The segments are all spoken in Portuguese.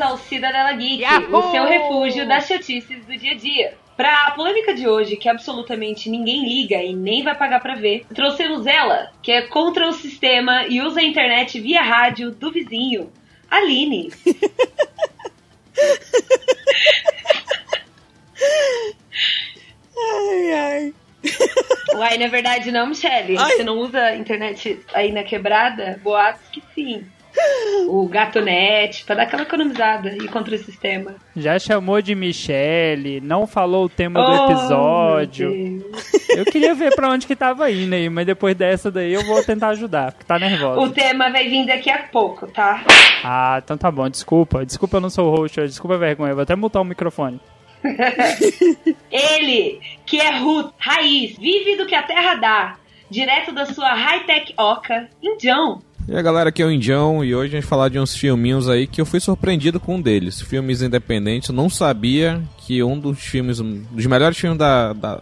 Bem-vindos ao Cidadela Geek, o seu refúgio das chatices do dia a dia. Pra a polêmica de hoje, que absolutamente ninguém liga e nem vai pagar pra ver, trouxemos ela, que é contra o sistema e usa a internet via rádio do vizinho, Aline. Ai, ai. Uai, na verdade não, Michelle. Ai. Você não usa internet aí na quebrada? Boatos que sim. O Gatonet, pra dar aquela economizada e contra o sistema. Já chamou de Michele, não falou o tema do Oh, episódio. meu Deus. eu queria ver pra onde que tava indo aí, mas depois dessa daí eu vou tentar ajudar, porque tá O nervosa. tema vai vir daqui a pouco, tá? Ah, então tá bom, desculpa. Desculpa eu não sou o host hoje, desculpa a vergonha. Eu vou até mutar o microfone. Ele, que é root, raiz, vive do que a terra dá, direto da sua high-tech oca, indião. E aí galera, aqui é o Indião e hoje a gente vai falar de uns filminhos aí que eu fui surpreendido com um deles. Filmes independentes, eu não sabia que um dos filmes, um dos melhores filmes da, da,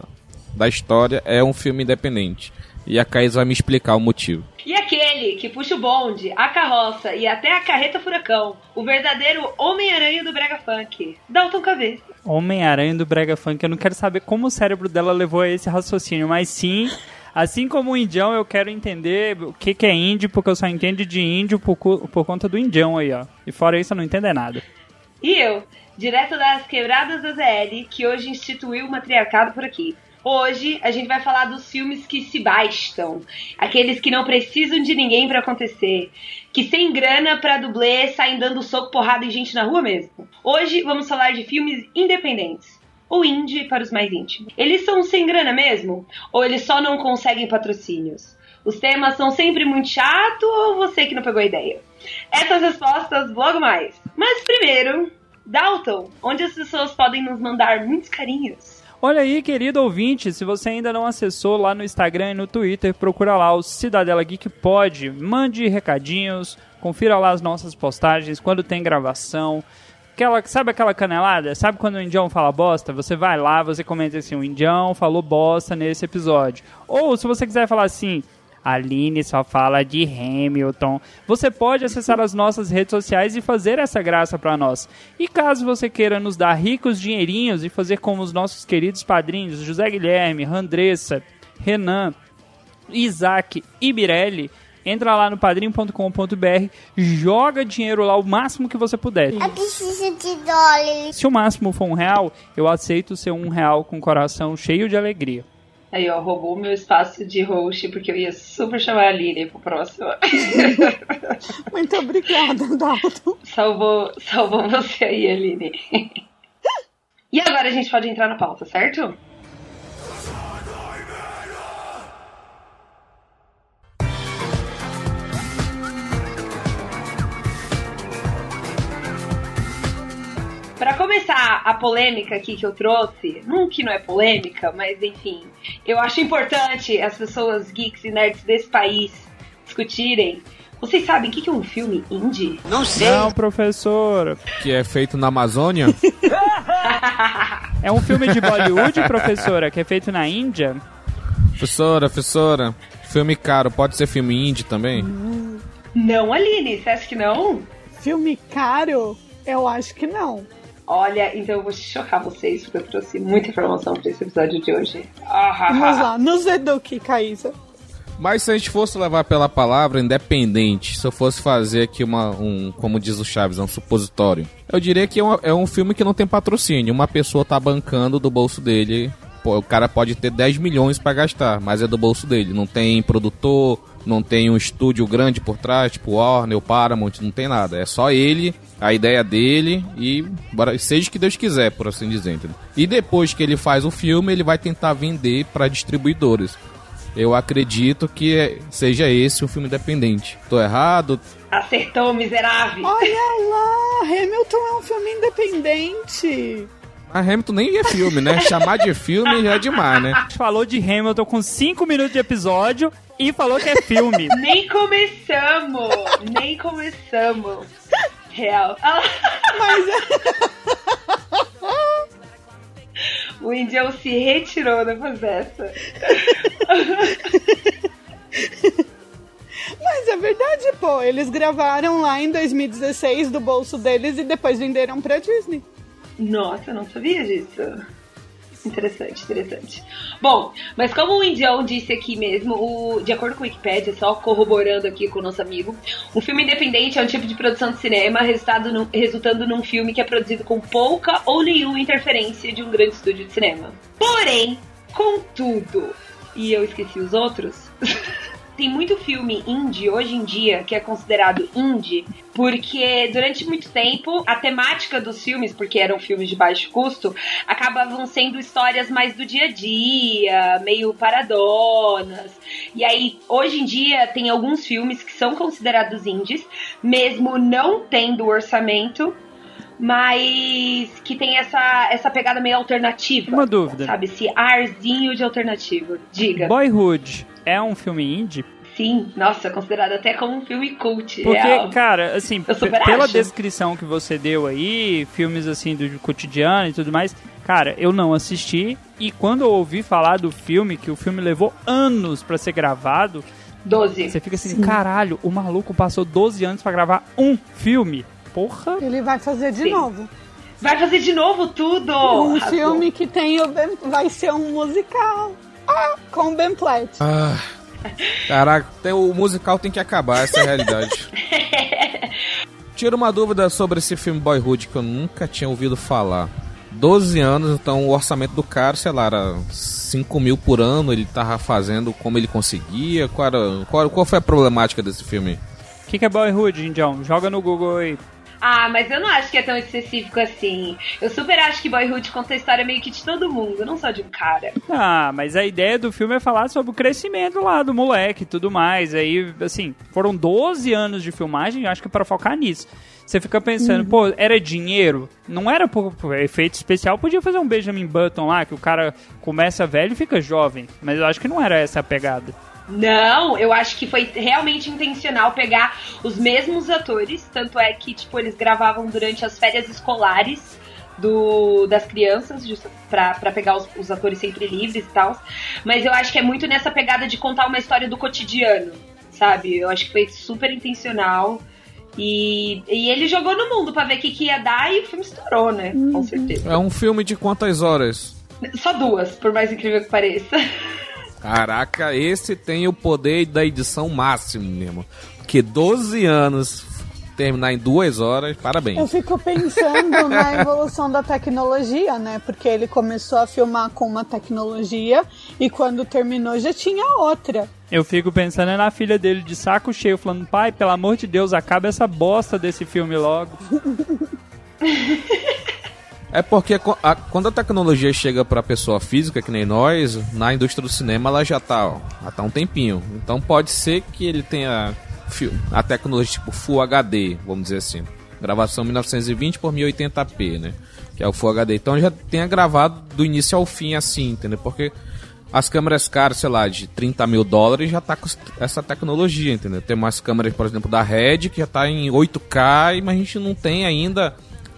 da história é um filme independente. E a Caís vai me explicar o motivo. E aquele que puxa o bonde, a carroça e até a carreta furacão, o verdadeiro Homem-Aranha do Brega Funk, Dalton Cabeça. Homem-Aranha do Brega Funk, eu não quero saber como o cérebro dela levou a esse raciocínio, mas sim, assim como o indião, eu quero entender o que, que é índio, porque eu só entendo de índio por, por conta do indião aí, ó. E fora isso, eu não entendo nada. E eu, direto das quebradas da ZL, que hoje instituiu o matriarcado por aqui. Hoje a gente vai falar dos filmes que se bastam, aqueles que não precisam de ninguém pra acontecer, que sem grana pra dublê saem dando soco, porrada e gente na rua mesmo. Hoje vamos falar de filmes independentes. Ou indie para os mais íntimos. Eles são sem grana mesmo? Ou eles só não conseguem patrocínios? Os temas são sempre muito chato ou você que não pegou a ideia? Essas respostas logo mais. Mas primeiro, Dalton, onde as pessoas podem nos mandar muitos carinhos? Olha aí, querido ouvinte, se você ainda não acessou lá no Instagram e no Twitter, procura lá o Cidadela Geek Pod, mande recadinhos, confira lá as nossas postagens, quando tem gravação. Aquela, sabe aquela canelada? Sabe quando o indião fala bosta? Você vai lá, você comenta assim, o indião falou bosta nesse episódio. Ou se você quiser falar assim, a Aline só fala de Hamilton. Você pode acessar as nossas redes sociais e fazer essa graça pra nós. E caso você queira nos dar ricos dinheirinhos e fazer como os nossos queridos padrinhos José Guilherme, Andressa, Renan, Isaac e Mirelli, entra lá no padrim.com.br, joga dinheiro lá o máximo que você puder. Eu preciso de dólares. Se o máximo for um real, eu aceito ser um real com o coração cheio de alegria. Aí, ó, roubou meu espaço de host, porque eu ia super chamar a Lili pro próximo. Muito obrigada, Dalton. salvou, salvou você aí, Aline. e agora a gente pode entrar na pauta, certo? Pra começar a polêmica aqui que eu trouxe, não que não é polêmica, mas enfim, eu acho importante as pessoas geeks e nerds desse país discutirem. Vocês sabem o que que é um filme indie? Não sei. Não, professora. Que é feito na Amazônia. É um filme de Bollywood, professora, que é feito na Índia? professora, professora, filme caro, pode ser filme indie também? Não, Aline, você acha que não? Filme caro? Eu acho que não. Olha, então eu vou chocar vocês, porque eu trouxe muita informação pra esse episódio de hoje. Ah, Vamos lá, nos eduque, Caísa. Mas se a gente fosse levar pela palavra independente, se eu fosse fazer aqui uma, um, como diz o Chaves, um supositório, eu diria que é um, é um filme que não tem patrocínio. Uma pessoa tá bancando do bolso dele. O cara pode ter 10 milhões pra gastar, mas é do bolso dele. Não tem produtor, não tem um estúdio grande por trás, tipo Warner, o Paramount, não tem nada. É só ele, a ideia dele e bora, seja o que Deus quiser, por assim dizer. entendeu? E depois que ele faz o filme, ele vai tentar vender pra distribuidores. Eu acredito que é- seja esse um filme independente. Tô errado? Acertou, miserável. Olha lá, Hamilton é um filme independente. A Hamilton nem é filme, né? Chamar de filme já é demais, né? A gente falou de Hamilton com 5 minutos de episódio e falou que é filme. Nem começamos! nem começamos. Real. Ah, O Indião se retirou depois dessa. Mas é verdade, pô. Eles gravaram lá em 2016 do bolso deles e depois venderam pra Disney. Nossa, eu não sabia disso. Interessante, interessante. Bom, mas como o Indião disse aqui mesmo, o, de acordo com o Wikipedia, só corroborando aqui com o nosso amigo, um filme independente é um tipo de produção de cinema resultado num- resultando num filme que é produzido com pouca ou nenhuma interferência de um grande estúdio de cinema. Porém, contudo, e eu esqueci os outros, tem muito filme indie hoje em dia que é considerado indie porque durante muito tempo a temática dos filmes, porque eram filmes de baixo custo, acabavam sendo histórias mais do dia a dia, meio paradonas. E aí, hoje em dia, tem alguns filmes que são considerados indies, mesmo não tendo orçamento, mas que tem essa, essa pegada meio alternativa. Uma dúvida. Sabe, esse arzinho de alternativa. Diga. Boyhood é um filme indie? Sim, nossa, considerado até como um filme cult. Porque, real. cara, assim, pela acho. descrição que você deu aí, filmes assim do cotidiano e tudo mais, cara, eu não assisti. E quando eu ouvi falar do filme, que o filme levou anos pra ser gravado, 12. você fica assim, caralho, o maluco passou 12 anos pra gravar um filme. Porra! Ele vai fazer de Sim. novo. Vai fazer de novo tudo! um Arrasou. filme que tem vai ser um musical. Ah, com o Ben Platt. Ah, caraca, tem- o musical tem que acabar, essa é a realidade. Tira uma dúvida sobre esse filme Boyhood que eu nunca tinha ouvido falar. 12 anos, então o orçamento do cara, sei lá, era 5 mil por ano, ele tava fazendo como ele conseguia. Qual, era, qual, qual foi a problemática desse filme? O que, que é Boyhood, Indião? Joga no Google aí. Ah, mas eu não acho que é tão específico assim. Eu super acho que Boyhood conta a história meio que de todo mundo, não só de um cara. Ah, mas a ideia do filme é falar sobre o crescimento lá do moleque e tudo mais. Aí, assim, foram 12 anos de filmagem, acho que é pra focar nisso. Você fica pensando, pô, era dinheiro? Não era por, por efeito especial, podia fazer um Benjamin Button lá, que o cara começa velho e fica jovem. Mas eu acho que não era essa a pegada. Não, eu acho que foi realmente intencional pegar os mesmos atores, tanto é que, tipo, eles gravavam durante as férias escolares do, das crianças, pra pegar os, os atores sempre livres e tal. Mas eu acho que é muito nessa pegada de contar uma história do cotidiano, sabe? Eu acho que foi super intencional. E, e ele jogou no mundo pra ver o que, que ia dar e o filme estourou, né? Com certeza. É um filme de quantas horas? Só duas, por mais incrível que pareça. Caraca, esse tem o poder da edição máximo mesmo. Porque 12 anos terminar em duas horas, Eu parabéns. fico pensando na evolução da tecnologia, né? Porque ele começou a filmar com uma tecnologia e quando terminou já tinha outra. Eu fico pensando na filha dele de saco cheio, falando, pai, pelo amor de Deus, acaba essa bosta desse filme logo. É porque a- quando a tecnologia chega pra pessoa física, que nem nós, na indústria do cinema ela já tá, ó, já tá um tempinho. Então pode ser que ele tenha a tecnologia tipo Full HD, vamos dizer assim. Gravação 1920 por 1080p, né? Que é o Full HD. Então já tenha gravado do início ao fim assim, entendeu? Porque as câmeras caras, sei lá, de 30 mil dólares já tá com essa tecnologia, entendeu? Tem umas câmeras, por exemplo, da Red que já tá em 8K, mas a gente não tem ainda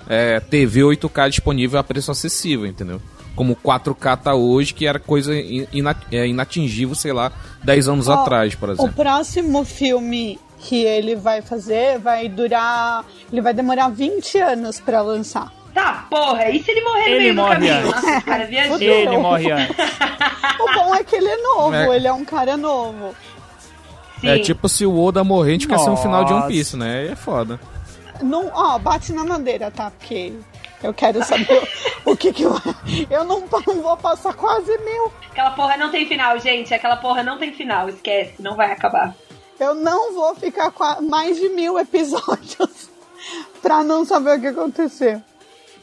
é, TV 8K disponível a preço acessível, entendeu? Como 4K tá hoje, que era coisa in- ina- é, inatingível, sei lá, 10 anos Ó, atrás, por O exemplo. próximo filme que ele vai fazer vai durar. Ele vai demorar 20 anos pra lançar. Tá, porra, e se ele morrer no Ele meio do morre caminho? antes. Nossa, cara viajou. Ele morre antes. O bom é que ele é novo, É. ele é um cara novo. Sim. É tipo se o Oda morrer, a gente quer ser um final de One. Piece, né? Aí é foda. Não, ó, bate na madeira, tá? Porque eu quero saber o, o que que vai. Eu não, não vou passar quase mil. Aquela porra não tem final, gente. Aquela porra não tem final. Esquece, não vai acabar. Eu não vou ficar mais de mil episódios pra não saber o que aconteceu.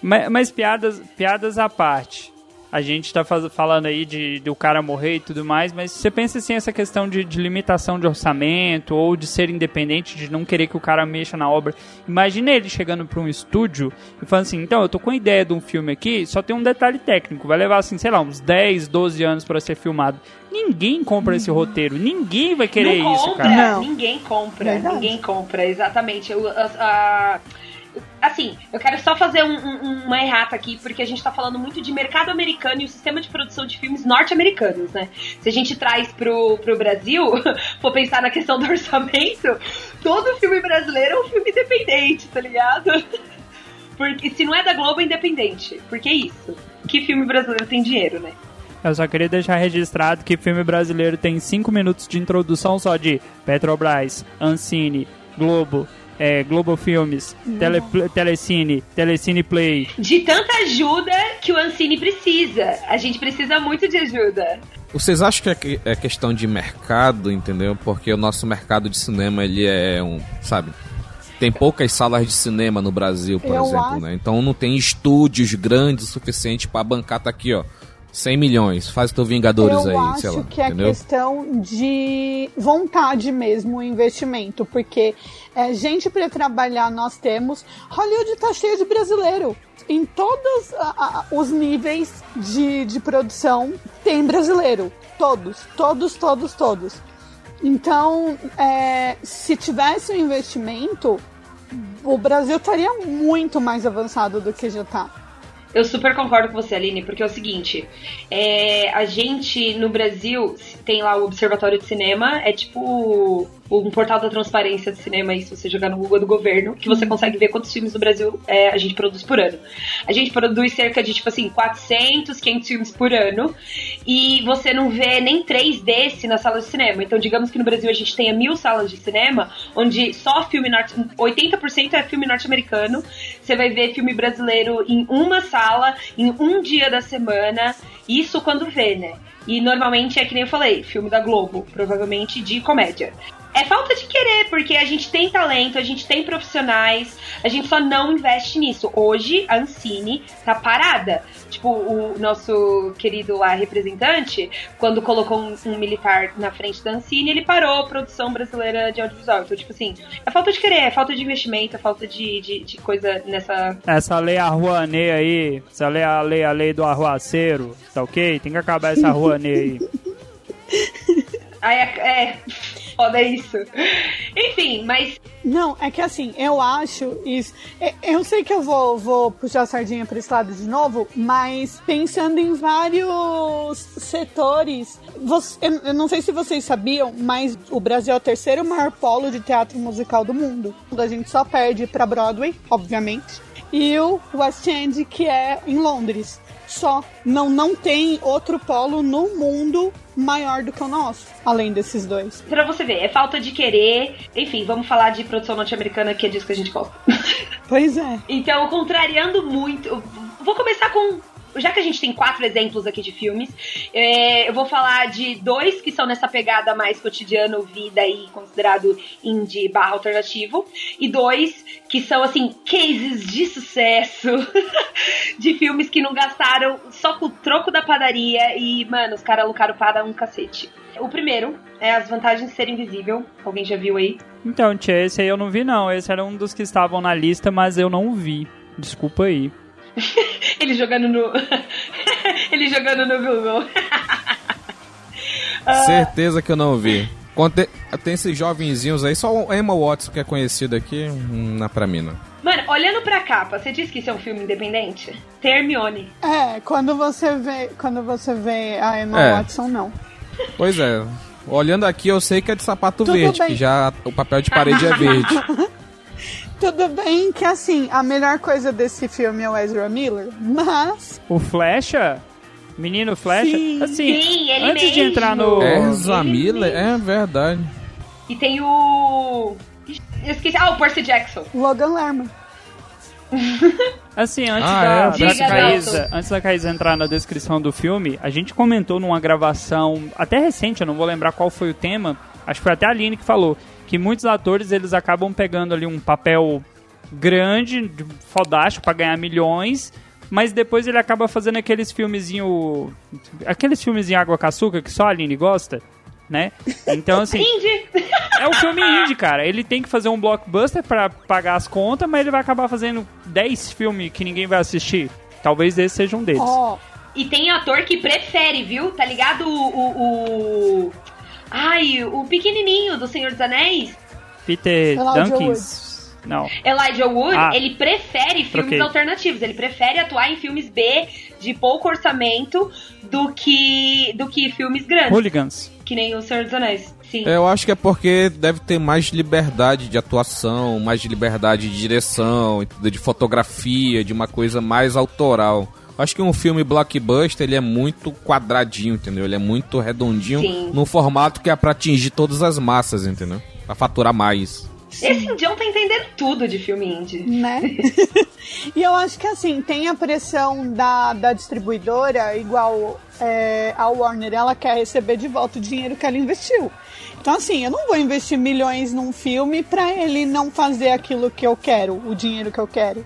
Mas, mas piadas, piadas à parte. A gente tá falando aí de, do cara morrer e tudo mais, mas você pensa assim, essa questão de, de limitação de orçamento ou de ser independente, de não querer que o cara mexa na obra. Imagina ele chegando pra um estúdio e falando assim, então, eu tô com a ideia de um filme aqui, só tem um detalhe técnico, vai levar assim, sei lá, uns 10, 12 anos pra ser filmado. Ninguém compra esse roteiro, ninguém vai querer não isso, compra, cara. Não. ninguém compra, Verdade. ninguém compra, exatamente. Eu, a- a- assim, eu quero só fazer um- um- uma errata aqui, porque a gente tá falando muito de mercado americano e o sistema de produção de filmes norte-americanos, né? Se a gente traz pro, pro Brasil, for pensar na questão do orçamento, todo filme brasileiro é um filme independente, tá ligado? Porque se não é da Globo, é independente. Porque é isso. Que filme brasileiro tem dinheiro, né? Eu só queria deixar registrado que filme brasileiro tem 5 minutos de introdução só de Petrobras, Ancine, Globo, é, Globo Filmes, Tele, Telecine, Telecine Play. De tanta ajuda que o Ancine precisa. A gente precisa muito de ajuda. Vocês acham que é que- é questão de mercado, entendeu? Porque o nosso mercado de cinema, ele é um, sabe? Tem poucas salas de cinema no Brasil, por Eu exemplo, acho- né? Então não tem estúdios grandes o suficiente pra bancar, tá aqui, ó. 100 milhões, faz teu Vingadores Eu aí, acho sei lá, que é entendeu? questão de vontade mesmo, o investimento, porque é, gente para trabalhar nós temos. Hollywood tá cheio de brasileiro. Em todos a- a- os níveis de, de produção tem brasileiro. Todos, todos, todos, todos. Então, é, se tivesse um investimento, o Brasil estaria muito mais avançado do que já tá. Eu super concordo com você, Aline, porque é o seguinte: é, a gente no Brasil tem lá o Observatório de Cinema, é tipo um portal da transparência de cinema, aí se você jogar no Google do governo, que você consegue ver quantos filmes do Brasil é, a gente produz por ano. A gente produz cerca de, tipo assim, 400, 500 filmes por ano, e você não vê nem três desse na sala de cinema. Então, digamos que no Brasil a gente tenha mil salas de cinema, onde só filme norte... 80% é filme norte-americano. Você vai ver filme brasileiro em uma sala, em um dia da semana. Isso quando vê, né? E normalmente é que nem eu falei, filme da Globo, provavelmente de comédia. É falta de querer, porque a gente tem talento, a gente tem profissionais, a gente só não investe nisso. Hoje, a Ancine tá parada. Tipo, o nosso querido lá representante, quando colocou um, um militar na frente da Ancine, ele parou a produção brasileira de audiovisual. Então, tipo assim, é falta de querer, é falta de investimento, é falta de, de, de coisa nessa. Essa lei Arruanê aí, essa lei a lei, a lei do arruaceiro, tá ok? Tem que acabar essa Arruanê aí. Aí é, é foda isso. Enfim, mas Não, é que assim, eu acho isso. é- Eu sei que eu vou, vou puxar a sardinha para esse lado de novo, mas pensando em vários setores. você- eu, não sei se vocês sabiam, mas o Brasil é o terceiro maior polo de teatro musical do mundo. A gente só perde para Broadway, obviamente, e o West End, que é em Londres. Só. Não, não tem outro polo no mundo maior do que o nosso, além desses dois. pra você ver, é falta de querer. Enfim, vamos falar de produção norte-americana, que é disso que a gente gosta. Pois é. Então, contrariando muito. Vou começar com. Já que a gente tem quatro exemplos aqui de filmes, é, eu vou falar de dois que são nessa pegada mais cotidiano, vida e considerado indie barra alternativo, e dois que são, assim, cases de sucesso de filmes que não gastaram só com o troco da padaria e, mano, os caras lucraram para um cacete. O primeiro é As Vantagens de Ser Invisível. Alguém já viu aí? Então, tia, esse aí eu não vi não. Esse era um dos que estavam na lista, mas eu não vi. Desculpa aí. Ele jogando no. Ele jogando no Google. Ah. Certeza que eu não vi. Quando tem, esses jovenzinhos aí, só o Emma Watson que é conhecido aqui, hum, na pra mim, não. Mano, olhando pra capa, você disse que isso é um filme independente? Tem Hermione. É, quando você vê, quando você vê a Emma É. Watson, não. Pois é. Olhando aqui, eu sei que é de sapato Tudo verde, bem. que já o papel de parede é verde. Tudo bem que, assim, a melhor coisa desse filme é o Ezra Miller, mas... O Flecha? Menino Flecha? Sim. assim, Sim, ele antes de mesmo. entrar no... Ezra Miller? É verdade. E tem o. Eu esqueci. Ah, o Percy Jackson. Logan Lerman. Assim, antes Ah, da, é? da Caísa, antes da Caísa entrar na descrição do filme, a gente comentou numa gravação até recente, eu não vou lembrar qual foi o tema, acho que foi até a Aline que falou, que muitos atores eles acabam pegando ali um papel grande, de- fodástico, pra ganhar milhões, mas depois ele acaba fazendo aqueles filmezinho. Aqueles filmezinho água com açúcar que só a Aline gosta, né? Então, assim. É um filme indie, cara. Ele tem que fazer um blockbuster pra pagar as contas, mas ele vai acabar fazendo 10 filmes que ninguém vai assistir. Talvez esse seja um deles. Ó, E tem ator que prefere, viu? Tá ligado? O. o, o- Ai, o pequenininho do Senhor dos Anéis, Peter Elijah Dunkins. Não. Elijah Wood, Ah. ele prefere filmes Troquei. alternativos. Ele prefere atuar em filmes B de pouco orçamento do que, do que filmes grandes. Hooligans. Que nem o Senhor dos Anéis. Sim. Eu acho que é porque deve ter mais liberdade de atuação, mais de liberdade de direção, de fotografia, de uma coisa mais autoral. Acho que um filme blockbuster ele é muito quadradinho, entendeu? Ele é muito redondinho Sim. num formato que é pra atingir todas as massas, entendeu? Pra faturar mais. Esse indião tá entendendo tudo de filme indie. né? e eu acho que assim, tem a pressão da, da distribuidora, igual é, a Warner, ela quer receber de volta o dinheiro que ela investiu. Então, assim, eu não vou investir milhões num filme pra ele não fazer aquilo que eu quero, o dinheiro que eu quero.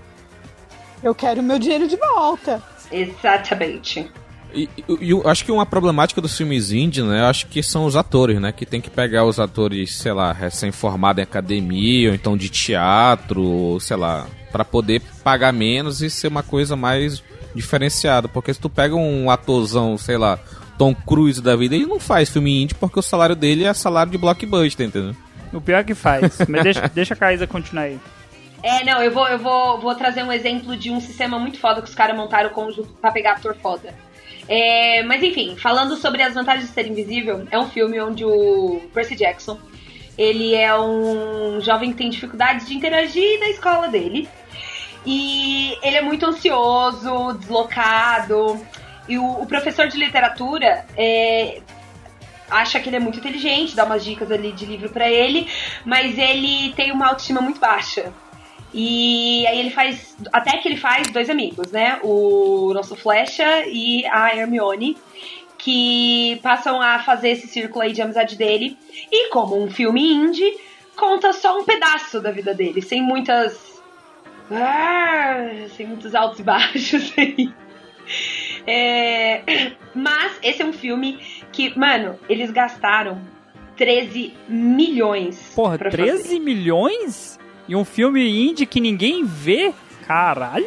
Eu quero o meu dinheiro de volta. Exatamente. E, eu acho que uma problemática dos filmes indie, né? Eu acho que são os atores, né? Que tem que pegar os atores, sei lá, recém-formados em academia, ou então de teatro, ou sei lá, pra poder pagar menos e ser uma coisa mais diferenciada. Porque se tu pega um atorzão, sei lá, Tom Cruise da vida, ele não faz filme indie porque o salário dele é salário de blockbuster, entendeu? O pior é que faz. Mas deixa, deixa a Caísa continuar aí. É, não, eu vou, eu vou, vou trazer um exemplo de um sistema muito foda que os caras montaram conjunto pra pegar ator foda. É, mas enfim, falando sobre as vantagens de ser invisível, é um filme onde o Percy Jackson ele é um jovem que tem dificuldades de interagir na escola dele. E ele é muito ansioso, deslocado. E o, o professor de literatura é, acha que ele é muito inteligente, dá umas dicas ali de livro pra ele, mas ele tem uma autoestima muito baixa. E aí ele faz. Até que ele faz dois amigos, né? O nosso Flecha e a Hermione. Que passam a fazer esse círculo aí de amizade dele. E como um filme indie, conta só um pedaço da vida dele, sem muitas. Ah, sem muitos altos e baixos aí. É, Mas esse é um filme que, mano, eles gastaram 13 milhões. Porra, pra 13 fazer. milhões? E um filme indie que ninguém vê? Caralho!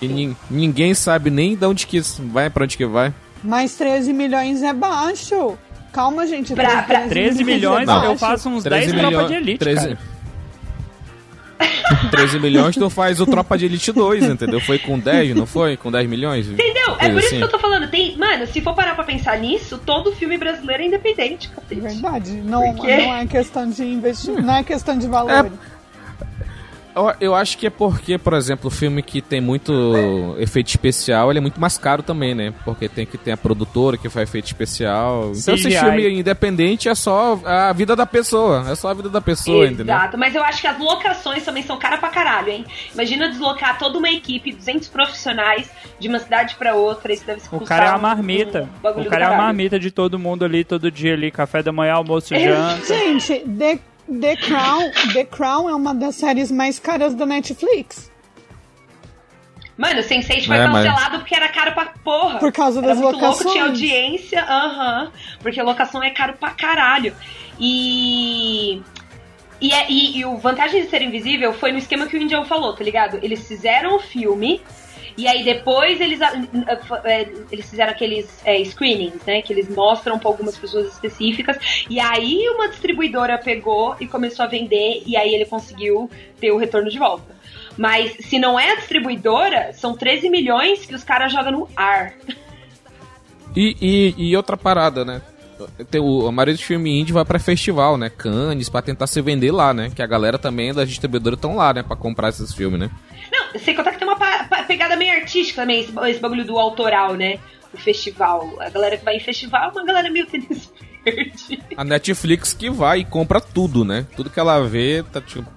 E nin- ninguém sabe nem de onde que isso vai, pra onde que vai. Mas 13 milhões é baixo. Calma, gente. Pra- pra- 13 milhões, é eu faço uns 10 13 tropas milhões- de elite, 13 cara. 13 milhões tu faz o Tropa de Elite 2, entendeu? Foi com 10, não foi? Com 10 milhões? Entendeu? É por isso assim. que eu tô falando. Tem, mano, se for parar pra pensar nisso, todo filme brasileiro é independente, cacete. Verdade. Não, não é questão de investir, não é questão de valor. Eu, eu acho que é porque, por exemplo, o filme que tem muito efeito especial, ele é muito mais caro também, né? Porque tem que ter a produtora que faz efeito especial. Então esse filme independente é só a vida da pessoa. É só a vida da pessoa, entendeu? Exato, mas eu acho que as locações também são cara pra caralho, hein? Imagina deslocar toda uma equipe, 200 profissionais, de uma cidade pra outra, isso deve O custar cara é a um- marmita. um bagulho o cara é a caralho. marmita de todo mundo ali, todo dia ali. Café da manhã, almoço, É. janta. Gente, The, The Crown, The Crown é uma das séries mais caras da Netflix. Mano, o Sense8 foi É, mas- cancelado porque era caro pra porra. Por causa era das muito louco, locações. tinha audiência, aham. porque locação é caro pra caralho. E. E, é- e- e o vantagem de ser invisível foi no esquema que o Indião falou, tá ligado? Eles fizeram o filme. E aí depois eles, é, eles fizeram aqueles é, screenings, né? Que eles mostram pra algumas pessoas específicas. E aí uma distribuidora pegou e começou a vender. E aí ele conseguiu ter o retorno de volta. Mas se não é a distribuidora, são 13 milhões que os caras jogam no ar. E, e, e outra parada, né? Tem o, a maioria dos filmes indie vai pra festival, né? Cannes, pra tentar se vender lá, né? Que a galera também das distribuidoras estão lá, né? Pra comprar esses filmes, né? Não, sem contar que tem uma pegada meio artística também, esse, esse bagulho do autoral, né? O festival. A galera que vai em festival é uma galera meio tênis verde. A Netflix que vai e compra tudo, né? Tudo que ela vê, tá, tipo,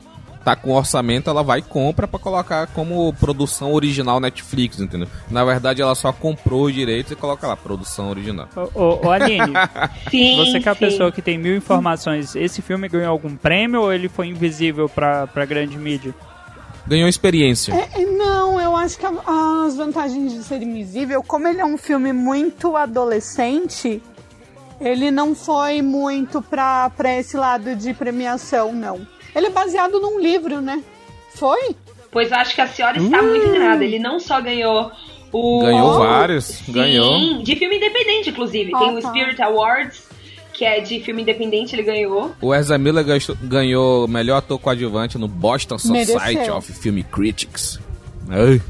tá com orçamento, ela vai e compra pra colocar como produção original Netflix, entendeu? Na verdade, ela só comprou os direitos e coloca lá, produção original. Ô, ô, ô, Aline, Sim, você que é a sim. pessoa que tem mil informações, esse filme ganhou algum prêmio ou ele foi invisível pra, pra grande mídia? Ganhou experiência. É, é, não, eu acho que a- as vantagens de ser invisível, como ele é um filme muito adolescente, ele não foi muito pra, pra esse lado de premiação, não. Ele é baseado num livro, né? Foi? Pois eu acho que a senhora está muito enganada. Ele não só ganhou o. Ganhou vários, Sim, ganhou. de filme independente, inclusive. Ah, Tem o tá. Spirit Awards, que é de filme independente, ele ganhou. O Ezra Miller gastou- ganhou melhor ator coadjuvante no Boston Society Mereceu. of Film Critics. Ai,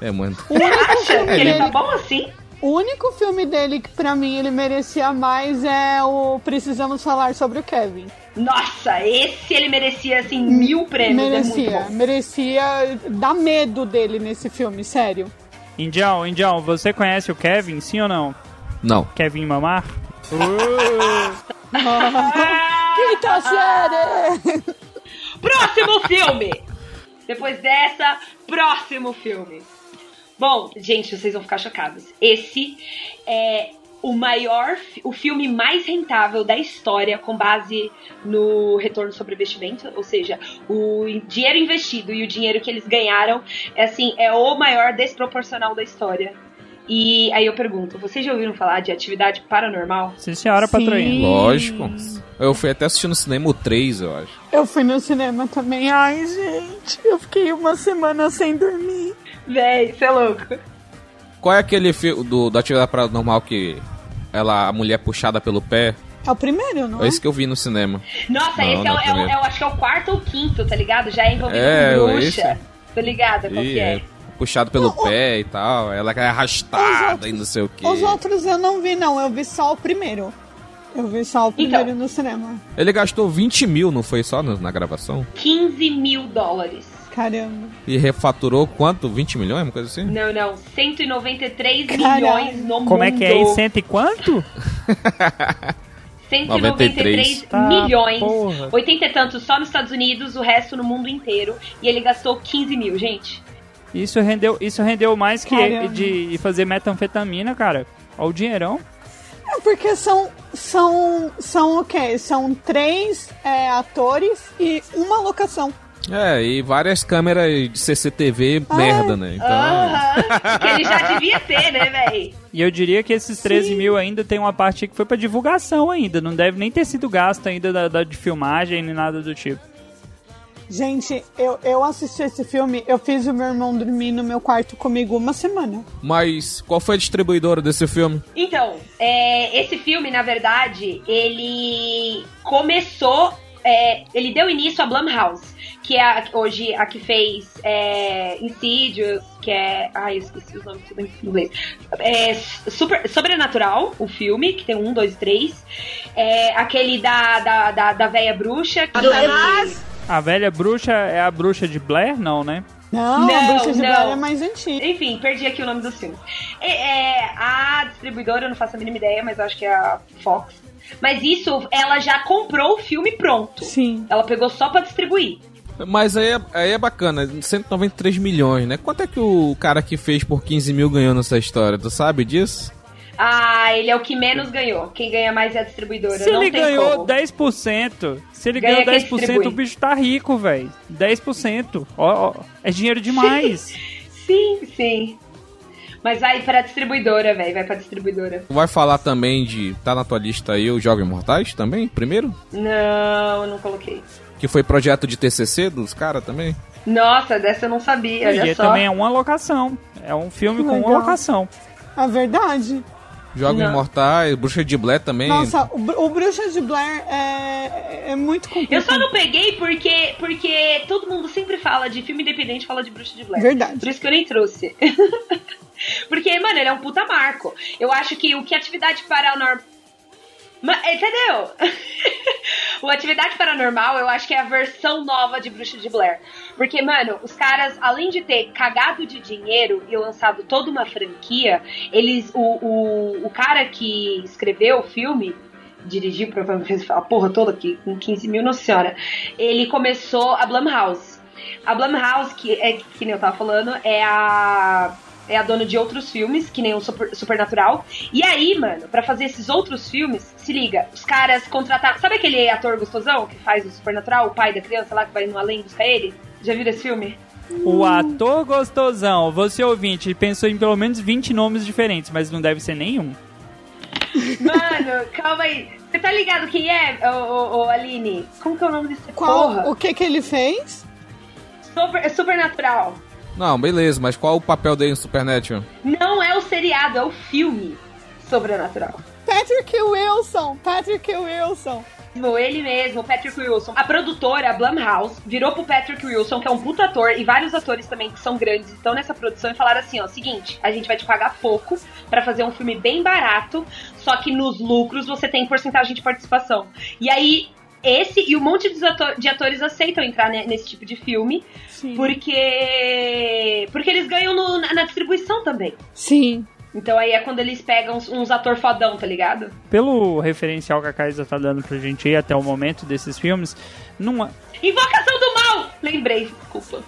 é muito. O único Acha filme que ele tá bom assim? o único filme dele que pra mim ele merecia mais é o Precisamos Falar sobre o Kevin. Nossa, esse ele merecia, assim, mil prêmios. É merecia, muito bom. merecia. Dá medo dele nesse filme, sério. Indião, Indião, você conhece o Kevin, sim ou não? Não. Kevin Mamar? Quinta série! Próximo filme! Depois dessa, próximo filme. Bom, gente, vocês vão ficar chocados. Esse é o maior, o filme mais rentável da história com base no retorno sobre investimento, ou seja, o dinheiro investido e o dinheiro que eles ganharam, é assim, é o maior desproporcional da história. E aí eu pergunto, vocês já ouviram falar de atividade paranormal? Sim, senhora patroinha. Lógico. Eu fui até assistir no cinema o 3, eu acho. Eu fui no cinema também. Ai, gente, eu fiquei uma semana sem dormir. Véi, você é louco. Qual é aquele filme do, da atividade paranormal que ela, a mulher puxada pelo pé? É o primeiro, não É é? esse que eu vi no cinema. Nossa, Não, esse é, não, o- é, o- é o- acho que é o quarto ou quinto, tá ligado? Já é envolvido É, com esse. bruxa. Tô ligada qual que é. Puxado pelo pé e tal. Ela é arrastada outros- e não sei o que. Os outros eu não vi, não. Eu vi só o primeiro. Eu vi só o primeiro Então. no cinema. Ele gastou 20 mil, não foi só na gravação? 15 mil dólares. Caramba. E refaturou quanto? 20 milhões? Uma coisa assim? Não, não. 193 Caralho. milhões no mundo. Como é que é aí? Cento e quanto? 193 Tá, milhões. porra. 80 e tantos só nos Estados Unidos, o resto no mundo inteiro. E ele gastou 15 mil, gente. Isso rendeu, isso rendeu mais que Caramba. de fazer metanfetamina, cara. Olha o dinheirão. É porque são. São. São o quê? São três é, atores e uma locação. É, e várias câmeras de CCTV merda, né? Então. Aham. que ele já devia ter, né, véi? E eu diria que esses 13 mil ainda tem uma parte que foi pra divulgação ainda. Não deve nem ter sido gasto ainda da, da- de filmagem nem nada do tipo. Gente, eu, eu assisti esse filme, eu fiz o meu irmão dormir no meu quarto comigo uma semana. Mas qual foi a distribuidora desse filme? Então, é, esse filme, na verdade, ele começou. é, ele deu início à Blumhouse, que é a- hoje a que fez é, Insidious, que é. Ai, eu esqueci os nomes tudo em inglês. É, Super, Sobrenatural, o filme, que tem um, dois, três. É, aquele da, da, da, da véia bruxa. Que A velha bruxa é a bruxa de Blair? Não, né? Não, Não, a Bruxa de não. Blair é mais antiga. Enfim, perdi aqui o nome dos filmes. É, é, a distribuidora, eu não faço a mínima ideia, mas acho que é a Fox. Mas isso, ela já comprou o filme pronto. Sim. Ela pegou só pra distribuir. Mas aí é, aí é bacana, 193 milhões, né? Quanto é que o cara que fez por 15 mil ganhou nessa história? Tu sabe disso? Ah, ele é o que menos ganhou. Quem ganha mais é a distribuidora. Se não ele tem ganhou como. 10%, se ele Ganha ganhou quem 10%, distribui. o bicho tá rico, velho. 10%. Ó, ó, é dinheiro demais. Sim, sim. Mas vai pra distribuidora, velho. Vai pra distribuidora. Tu vai falar também de. Tá na tua lista aí o Jogos Mortais também? Primeiro? Não, eu não coloquei. Que foi projeto de TCC dos caras também? Nossa, dessa eu não sabia. e Olha só. também é uma locação. É um filme com uma Legal. locação. A verdade. Jogos Não. Mortais, Bruxa de Blair também. Nossa, o, o Bruxa de Blair é, é muito Eu complicado. só não peguei porque, porque todo mundo sempre fala de filme independente, fala de Bruxa de Blair. Verdade. Por isso que eu nem trouxe. porque, mano, ele é um puta marco. Eu acho que o que atividade paranormal. Entendeu? o Atividade Paranormal, eu acho que é a versão nova de Bruxa de Blair. Porque, mano, os caras, além de ter cagado de dinheiro e lançado toda uma franquia, eles. O, o, o cara que escreveu o filme, dirigiu, provavelmente fez a porra toda aqui, com 15 mil, nossa senhora. Ele começou a Blumhouse. A Blumhouse, que, é, que nem eu tava falando, é a. É a dona de outros filmes, que nem o Super, Supernatural. E aí, mano, pra fazer esses outros filmes, se liga, os caras contrataram. Sabe aquele ator gostosão que faz o Supernatural, o pai da criança lá que vai no além buscar ele? Já viram esse filme? O ator gostosão, você ouvinte, pensou em pelo menos 20 nomes diferentes, mas não deve ser nenhum. Mano, calma aí. Você tá ligado quem é, ô, ô, ô, Aline? Como que é o nome desse Qual, porra? o que que ele fez? Super, é Supernatural. Não, beleza, mas qual o papel dele em Supernatural? Não é o seriado, é o filme Sobrenatural. Patrick Wilson, Patrick Wilson. Ele mesmo, Patrick Wilson. A produtora, a Blumhouse, virou pro Patrick Wilson, que é um puta ator, e vários atores também que são grandes estão nessa produção e falaram assim: ó, seguinte, a gente vai te pagar pouco pra fazer um filme bem barato, só que nos lucros você tem porcentagem de participação. E aí. Esse e um monte de, ator- de atores aceitam entrar ne- nesse tipo de filme, Sim. porque porque eles ganham no- na, na distribuição também. Sim. Então aí é quando eles pegam uns, uns ator fodão, tá ligado? Pelo referencial que a Kaisa tá dando pra gente aí até o momento desses filmes, não é... Invocação do Mal! Lembrei, desculpa.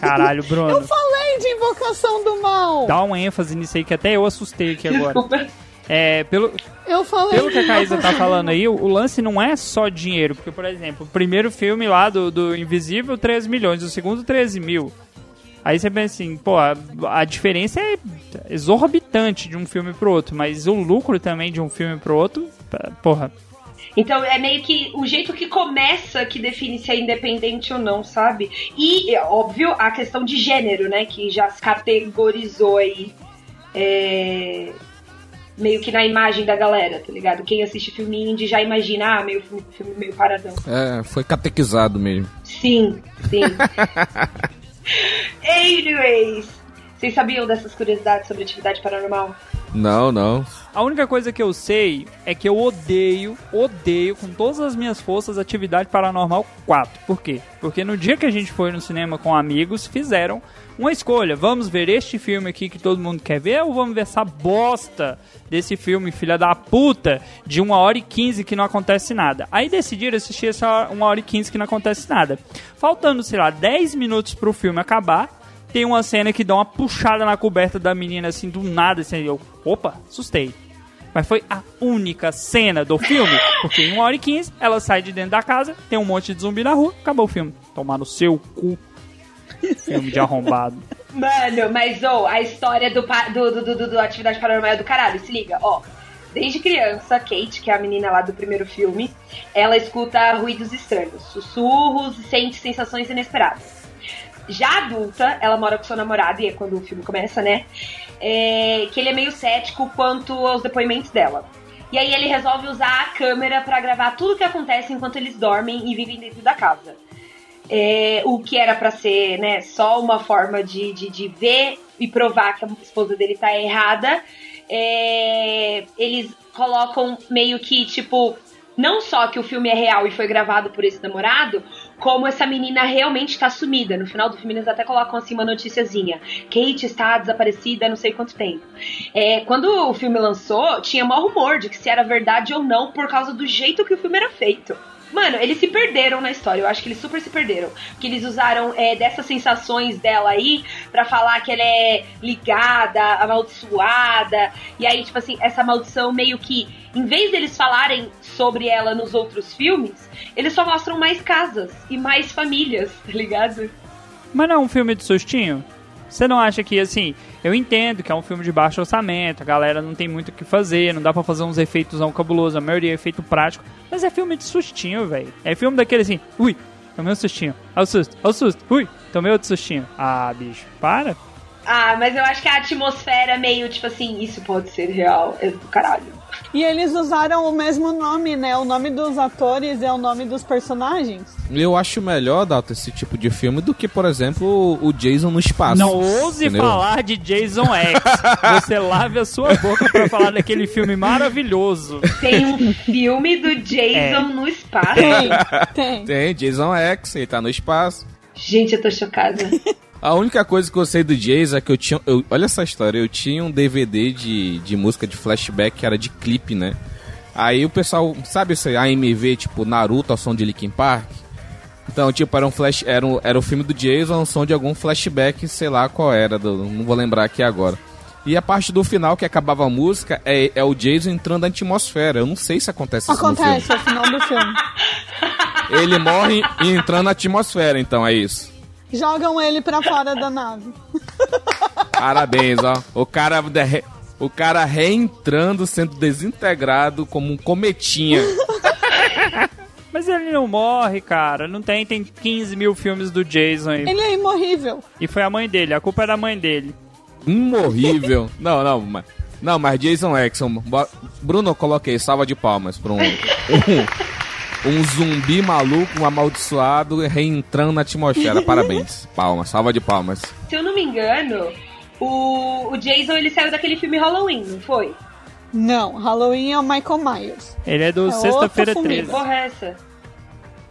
Caralho, Bruno. Eu falei de invocação do mal. Dá um ênfase nisso aí que até eu assustei aqui agora. Desculpa. É, pelo, Eu falei pelo que a Caísa tá falando do aí, o, o lance não é só dinheiro. Porque, por exemplo, o primeiro filme lá do, do Invisível, 13 milhões. O segundo, 13 mil. Aí você pensa assim, pô, a, a diferença é exorbitante de um filme pro outro. Mas o lucro também de um filme pro outro, p- porra. Então é meio que o jeito que começa que define se é independente ou não, sabe? E, é óbvio, a questão de gênero, né? Que já se categorizou aí. é, Meio que na imagem da galera, tá ligado? Quem assiste filme indie já imagina, ah, meio filme, filme meio paradão. É, foi catequizado mesmo. Sim, sim. Anyways, vocês sabiam dessas curiosidades sobre atividade paranormal? Não, não. A única coisa que eu sei é que eu odeio, odeio com todas as minhas forças Atividade Paranormal 4. Por quê? Porque no dia que a gente foi no cinema com amigos, fizeram uma escolha. Vamos ver este filme aqui que todo mundo quer ver ou vamos ver essa bosta desse filme, filha da puta, de 1 hora e 15 que não acontece nada. Aí decidiram assistir essa 1 hora e 15 que não acontece nada. Faltando, sei lá, 10 minutos pro filme acabar, tem uma cena que dá uma puxada na coberta da menina assim do nada, assim, eu, opa, assustei. Mas foi a única cena do filme, porque em 1 hora e 15 ela sai de dentro da casa, tem um monte de zumbi na rua, acabou o filme. Tomar no seu cu. Filme de arrombado. Mano, mas ô, a história do, do, do, do- do Atividade Paranormal é do caralho, se liga, ó. Desde criança, Kate, que é a menina lá do primeiro filme, ela escuta ruídos estranhos, sussurros e sente sensações inesperadas. Já adulta, ela mora com seu namorado, e é quando o filme começa, né? É, que ele é meio cético quanto aos depoimentos dela. E aí ele resolve usar a câmera pra gravar tudo o que acontece enquanto eles dormem e vivem dentro da casa. É, o que era pra ser, né, só uma forma de, de, de ver e provar que a esposa dele tá errada, é, eles colocam meio que, tipo, não só que o filme é real e foi gravado por esse namorado, como essa menina realmente tá sumida. No final do filme eles até colocam assim uma noticiazinha. Kate está desaparecida não sei quanto tempo. É, quando o filme lançou, tinha maior rumor de que se era verdade ou não por causa do jeito que o filme era feito. Mano, eles se perderam na história. Eu acho que eles super se perderam. Que eles usaram é, dessas sensações dela aí pra falar que ela é ligada, amaldiçoada. E aí, tipo assim, essa maldição meio que, em vez deles falarem sobre ela nos outros filmes, eles só mostram mais casas e mais famílias, tá ligado? Mas não é um filme de sustinho? Você não acha que, assim, eu entendo que é um filme de baixo orçamento, a galera não tem muito o que fazer, não dá pra fazer uns efeitos cabulosos, a maioria é efeito prático, mas é filme de sustinho, velho. É filme daquele assim, ui, tomei um sustinho, ao susto, ao susto, ui, tomei outro sustinho. Ah, bicho, para. Ah, mas eu acho que a atmosfera meio, tipo assim, isso pode ser real, é do caralho. E eles usaram o mesmo nome, né? O nome dos atores é o nome dos personagens. Eu acho melhor, Dalton, esse tipo de filme do que, por exemplo, o Jason no espaço. Não ouse entendeu? falar de Jason X. Você lave a sua boca pra falar daquele filme maravilhoso. Tem um filme do Jason no espaço. Tem, tem. Tem, Jason X, ele tá no espaço. Gente, eu tô chocada. A única coisa que eu sei do Jason é que eu tinha. eu- olha essa história, eu tinha um DVD de, de música de flashback que era de clipe, né? Aí o pessoal, sabe esse AMV, tipo Naruto ao som de Linkin Park? Então, tipo, era um flash. Era, um, era o filme do Jason ao som de algum flashback, sei lá qual era, do- não vou lembrar aqui agora. E a parte do final que acabava a música é, é o Jason entrando na atmosfera. Eu não sei se acontece isso no filme. Acontece, é o final do filme. Ele morre e entrando na atmosfera, então é isso. Jogam ele pra fora da nave. Parabéns, ó. O cara, de- o cara reentrando, sendo desintegrado como um cometinha. Mas ele não morre, cara. Não tem, tem 15 mil filmes do Jason aí. Ele é imorrível. E foi a mãe dele, a culpa é da mãe dele. Imorrível. Não, não, mas. Não, mas Jason Exxon. Bruno, eu coloquei salva de palmas pra um. Um, um zumbi maluco, um amaldiçoado reentrando na atmosfera. Parabéns. Palmas, salva de palmas. Se eu não me engano, o, o Jason ele saiu daquele filme Halloween, não foi? Não, Halloween é o Michael Myers. Ele é do É Sexta-feira outra 13. Porra, é essa?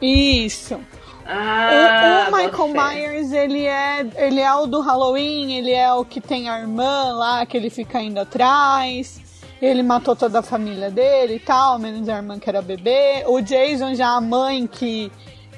Isso. Ah, o, o Michael. Myers, ele é, ele é o do Halloween, ele é o que tem a irmã lá, que ele fica indo atrás. Ele matou toda a família dele e tal, menos a irmã que era bebê. O Jason já a mãe que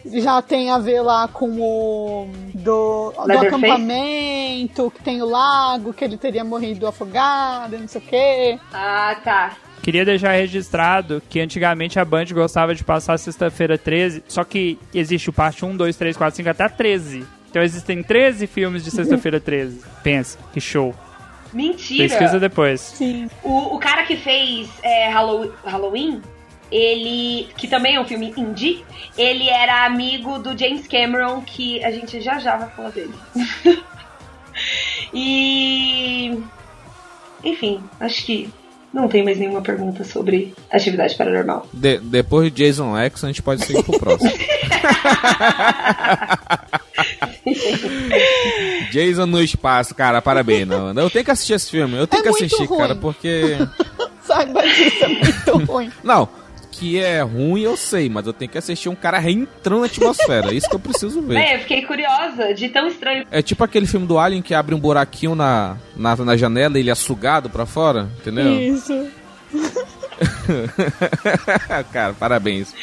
já tem a ver lá com o do, do acampamento, que tem o lago, que ele teria morrido afogado, não sei o quê. Ah, tá. Queria deixar registrado que antigamente a Band gostava de passar sexta-feira 13, só que existe o parte 1, 2, 3, 4, 5 até a 13. Então existem 13 filmes de sexta-feira 13. Pensa, que show. Mentira. Pesquisa depois. Sim. O, o cara que fez é, Hallow- Halloween, ele. que também é um filme indie, ele era amigo do James Cameron, que a gente já já vai falar dele. e. Enfim, acho que não tem mais nenhuma pergunta sobre atividade paranormal. De- depois de Jason Exxon, a gente pode seguir pro próximo. Jason no espaço, cara, parabéns. Não. Eu tenho que assistir esse filme. Eu tenho É que assistir, ruim. cara, porque. Saiba disso, é muito ruim. Não, que é ruim eu sei, mas eu tenho que assistir um cara reentrando na atmosfera. Isso que eu preciso ver. É, eu fiquei curiosa de tão estranho. É tipo aquele filme do Alien que abre um buraquinho na, na, na janela e ele é sugado pra fora, entendeu? Isso. Cara, parabéns.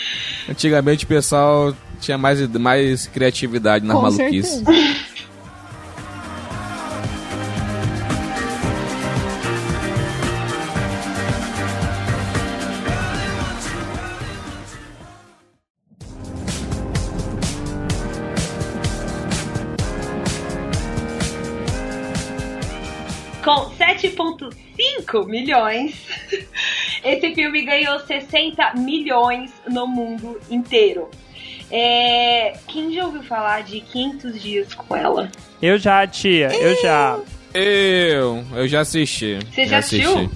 Antigamente o pessoal tinha mais, mais criatividade nas Com maluquices. certeza. Com 7,5 milhões, esse filme ganhou 60 milhões no mundo inteiro. É, Quem já ouviu falar de 500 dias com ela? Eu já, tia, eu já. Eu, eu já assisti. Você já assistiu?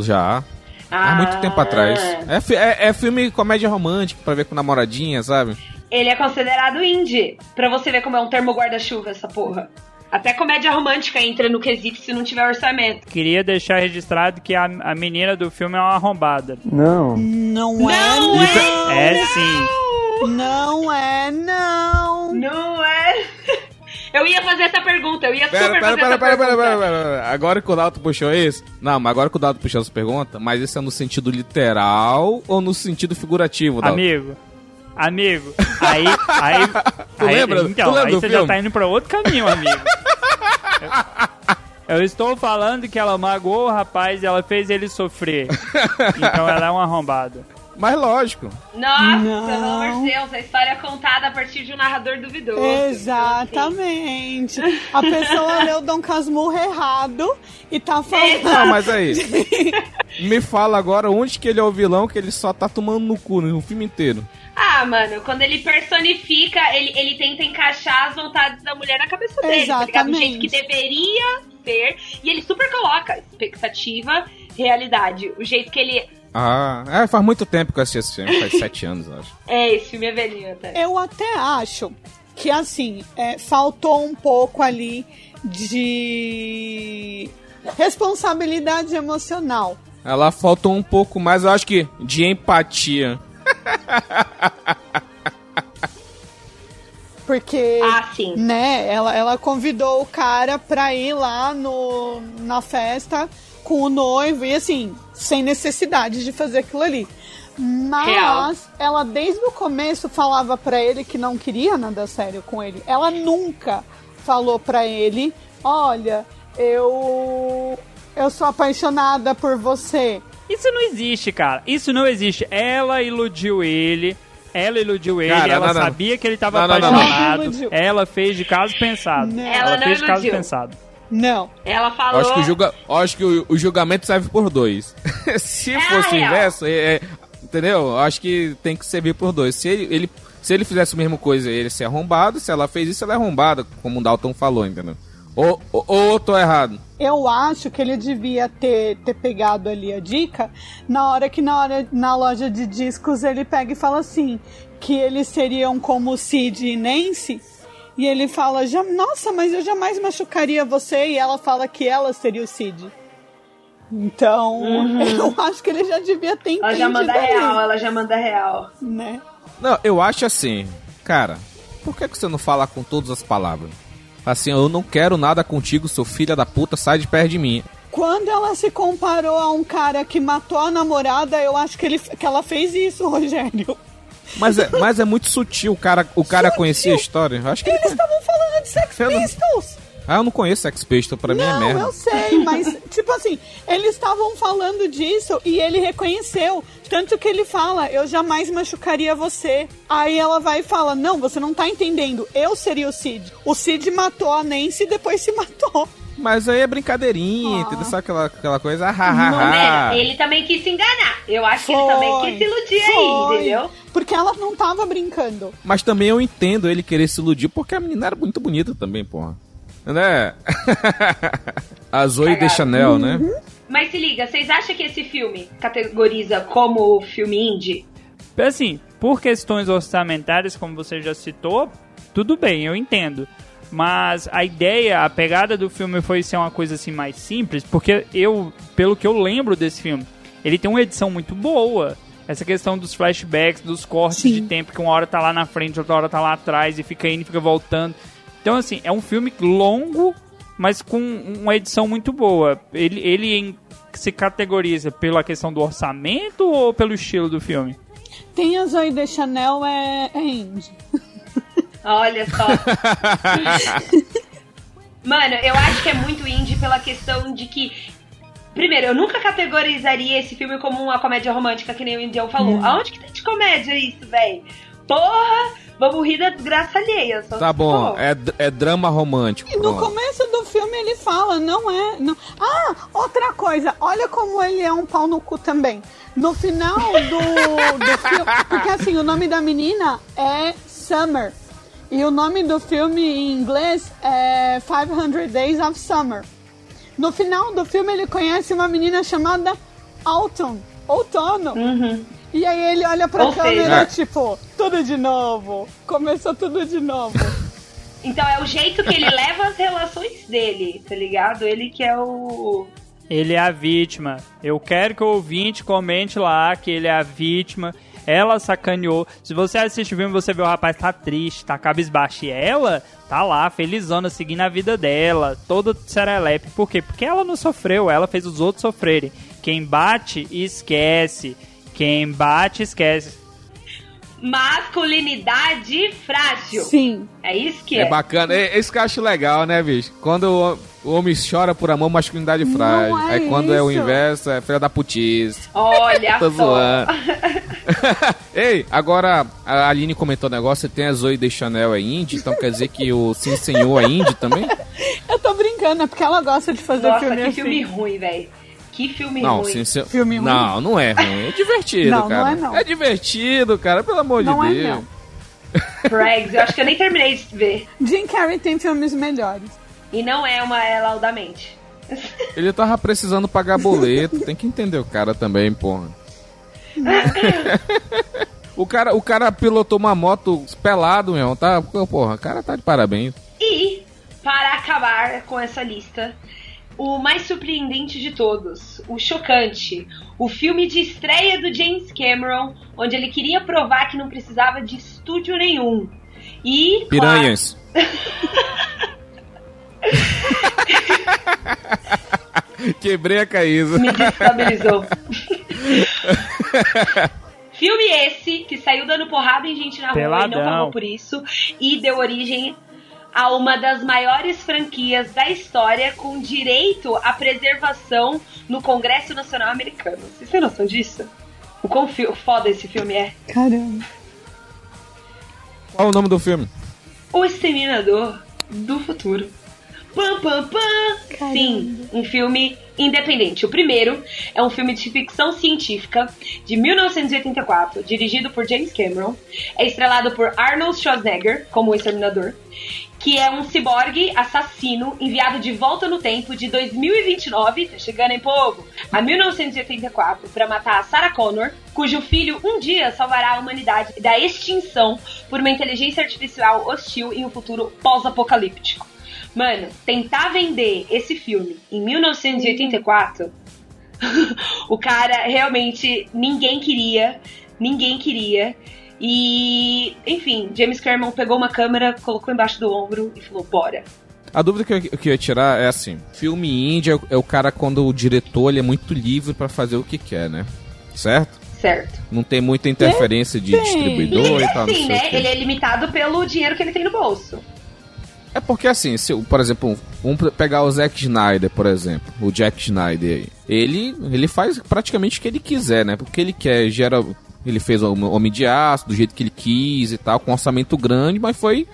Já. Há muito tempo atrás. É, é, é filme comédia romântica pra ver com namoradinha, sabe? Ele é considerado indie. Pra você ver como é um termo guarda-chuva essa porra. Até comédia romântica entra no quesito se não tiver orçamento. Queria deixar registrado que a, a menina do filme é uma arrombada. Não, Não é, não. É sim. Não é, não. Não é? Eu ia fazer essa pergunta, eu ia Pera, super pera, fazer pera, essa pera, pera, pera, pera. Agora que o Dalton puxou isso. Não, mas agora que o Dalton puxou essa pergunta, mas isso é no sentido literal ou no sentido figurativo, Dalton? Amigo, amigo, aí, aí, Tu aí- lembra? então, Tu lembra aí do você já filme? tá indo pra outro caminho, amigo. Eu, eu estou falando que ela magoou o rapaz e ela fez ele sofrer. Então ela é uma arrombada. Mas lógico. Nossa, Não. pelo amor de Deus, a história é contada a partir de um narrador duvidoso. Exatamente. A pessoa leu Dom Casmurro errado e tá falando. Não, mas aí. me fala agora onde que ele é o vilão que ele só tá tomando no cu no filme inteiro. Ah, mano, quando ele personifica, ele, ele tenta encaixar as vontades da mulher na cabeça dele, tá ligado? Do jeito que Exatamente. deveria ser. E ele super coloca expectativa, realidade. O jeito que ele. Ah, é, faz muito tempo que eu assisti esse filme, faz sete anos, eu acho. É, esse filme é velhinho até. Eu até acho que, assim, é, faltou um pouco ali de responsabilidade emocional. Ela faltou um pouco mais, eu acho que, de empatia. Porque, Ah, sim. né, ela, ela convidou o cara pra ir lá no, na festa com o noivo e, assim, sem necessidade de fazer aquilo ali. Mas Real. ela, desde o começo, falava pra ele que não queria nada sério com ele. Ela nunca falou pra ele: Olha, eu. Eu sou apaixonada por você. Isso não existe, cara. Isso não existe. Ela iludiu ele Ela iludiu ele, Cara, ela não, não. sabia que ele tava Não, não, não, não. apaixonado. Não. Ela fez de caso pensado. Não. Ela, Ela não fez de caso pensado. Não. Ela falou. acho que, o, julga... eu acho que o, o julgamento serve por dois. Se É fosse o real. inverso, é- é- entendeu? Eu acho que tem que servir por dois. Se ele, ele- se ele fizesse a mesma coisa, ele ser arrombado. Se ela fez isso, ela é arrombada, como o Dalton falou, entendeu? Ou, ou, ou eu tô errado. Eu acho que ele devia ter, ter pegado ali a dica na hora que na, hora, na loja de discos ele pega e fala assim: que eles seriam como Sid e Nancy. E ele fala, "Já- nossa, mas eu jamais machucaria você. E ela fala que ela seria o Cid. Então, eu acho que ele já devia ter Ela já manda entendido real, ali, ela já manda real. né? Não, eu acho assim, cara, por que, que você não fala com todas as palavras? Assim, eu não quero nada contigo, seu filho da puta, sai de perto de mim. Quando ela se comparou a um cara que matou a namorada, eu acho que, ele, que ela fez isso, Rogério. Mas é, mas é muito sutil, o cara, o cara Sutil? conhecia a história. Eu acho que ele Eles estavam falando de Sex Eu não- Pistols. Ah, eu não conheço Sex Pistol, pra mim é Não, merda. eu sei, mas, tipo assim, eles estavam falando disso e ele reconheceu. Tanto que ele fala, eu jamais machucaria você. Aí ela vai e fala, não, você não tá entendendo, eu seria o Cid. O Cid matou a Nancy e depois se matou. Mas aí é brincadeirinha, Ah. entendeu? Sabe aquela, aquela coisa? Ah, ah, ah, Não, ah. né? Ele também quis se enganar. Eu acho que ele também quis se iludir aí, Foi. entendeu? Porque ela não tava brincando. Mas também eu entendo ele querer se iludir, porque a menina era muito bonita também, porra. Né? a Zoe de Chanel, né? Mas se liga, vocês acham que esse filme categoriza como filme indie? Assim, por questões orçamentárias, como você já citou, tudo bem, eu entendo. Mas a ideia, a pegada do filme foi ser uma coisa assim mais simples, porque eu, pelo que eu lembro desse filme, ele tem uma edição muito boa. Essa questão dos flashbacks, dos cortes Sim. de tempo, que uma hora tá lá na frente, outra hora tá lá atrás, e fica indo e fica voltando. Então, assim, é um filme longo, mas com uma edição muito boa. Ele, ele se categoriza pela questão do orçamento ou pelo estilo do filme? Tem a Zoe de Chanel, é, é indie. Olha só. Mano, eu acho que é muito indie pela questão de que. Primeiro, eu nunca categorizaria esse filme como uma comédia romântica, que nem o Indião falou. Aonde que tem de comédia isso, véi? Porra! Vamos rir da desgraça alheia. Só Tá bom, for. é, é drama romântico. E no pronto. começo do filme ele fala, não é. Não... Ah, outra coisa, olha como ele é um pau no cu também. No final do, do filme. Porque assim, o nome da menina é Summer. E o nome do filme em inglês é 500 Days of Summer. No final do filme ele conhece uma menina chamada Autumn. Outono. E aí ele olha pra Ou câmera, seja- tipo, tudo de novo. Começou tudo de novo. Então é o jeito que ele leva as relações dele, tá ligado? Ele que é o. Ele é a vítima. Eu quero que o ouvinte comente lá que ele é a vítima. Ela sacaneou. Se você assiste o filme, você vê o rapaz tá triste, tá cabisbaixo. E ela tá lá, felizona, seguindo a vida dela, toda serelepe. Por quê? Porque ela não sofreu, ela fez os outros sofrerem. Quem bate, esquece. Quem bate, esquece. Masculinidade frágil. Sim. É isso que É é. bacana, é, esse que eu acho legal, né, bicho? Quando o, o homem chora por amor, masculinidade frágil. é Aí quando é o isso. inverso, é filha da putice. Olha Tô só. zoando. Ei, agora a Aline comentou um negócio, tem a Zoe de Chanel é indie, então quer dizer que o Sim Senhor é indie também? Eu tô brincando, é porque ela gosta de fazer Nossa, filme que assim. filme ruim, velho. Que filme Não, ruim. Sim. Filme ruim? Não, não é ruim, é divertido, Não, não cara. é não. É divertido, cara, pelo amor Não de é Deus. não. Prags, eu acho que eu nem terminei de ver. Jim Carrey tem filmes melhores. E não é uma é laudamente. Ele tava precisando pagar boleto, tem que entender o cara também, porra. o, cara, o cara pilotou uma moto pelado, meu, tá? Porra, o cara tá de parabéns. E, para acabar com essa lista, o mais surpreendente de todos, o chocante, o filme de estreia do James Cameron, onde ele queria provar que não precisava de estúdio nenhum. E. Piranhas. Quebrei a caísa. Me desestabilizou. Filme esse que saiu dando porrada em gente na rua e não Peladão. pagou por isso e deu origem a uma das maiores franquias da história com direito à preservação no Congresso Nacional Americano. Vocês têm noção disso? O quão foda esse filme é? Caramba. Qual o nome do filme? O Exterminador do Futuro. Pam, pam, pam. Sim, um filme independente. O primeiro é um filme de ficção científica de 1984, dirigido por James Cameron. É estrelado por Arnold Schwarzenegger como o Exterminador, que é um ciborgue assassino enviado de volta no tempo de 2029, tá chegando em povo, a 1984, para matar a Sarah Connor, cujo filho um dia salvará a humanidade da extinção por uma inteligência artificial hostil em um futuro pós-apocalíptico. Mano, tentar vender esse filme em 1984, o cara realmente ninguém queria, ninguém queria. E, enfim, James Cameron pegou uma câmera, colocou embaixo do ombro e falou: bora. A dúvida que eu, que eu ia tirar é assim: filme indie é o, é cara quando o diretor ele é muito livre pra fazer o que quer, né? Certo? Certo. Não tem muita interferência de distribuidor e tal. não Sim, sei o né? Ele é limitado pelo dinheiro que ele tem no bolso. É porque assim, se, por exemplo, vamos pegar o Zack Snyder, por exemplo, o Jack Snyder aí. Ele, ele faz praticamente o que ele quiser, né? Porque ele quer, gera. Ele fez o Homem de Aço do jeito que ele quis e tal, com um orçamento grande, mas foi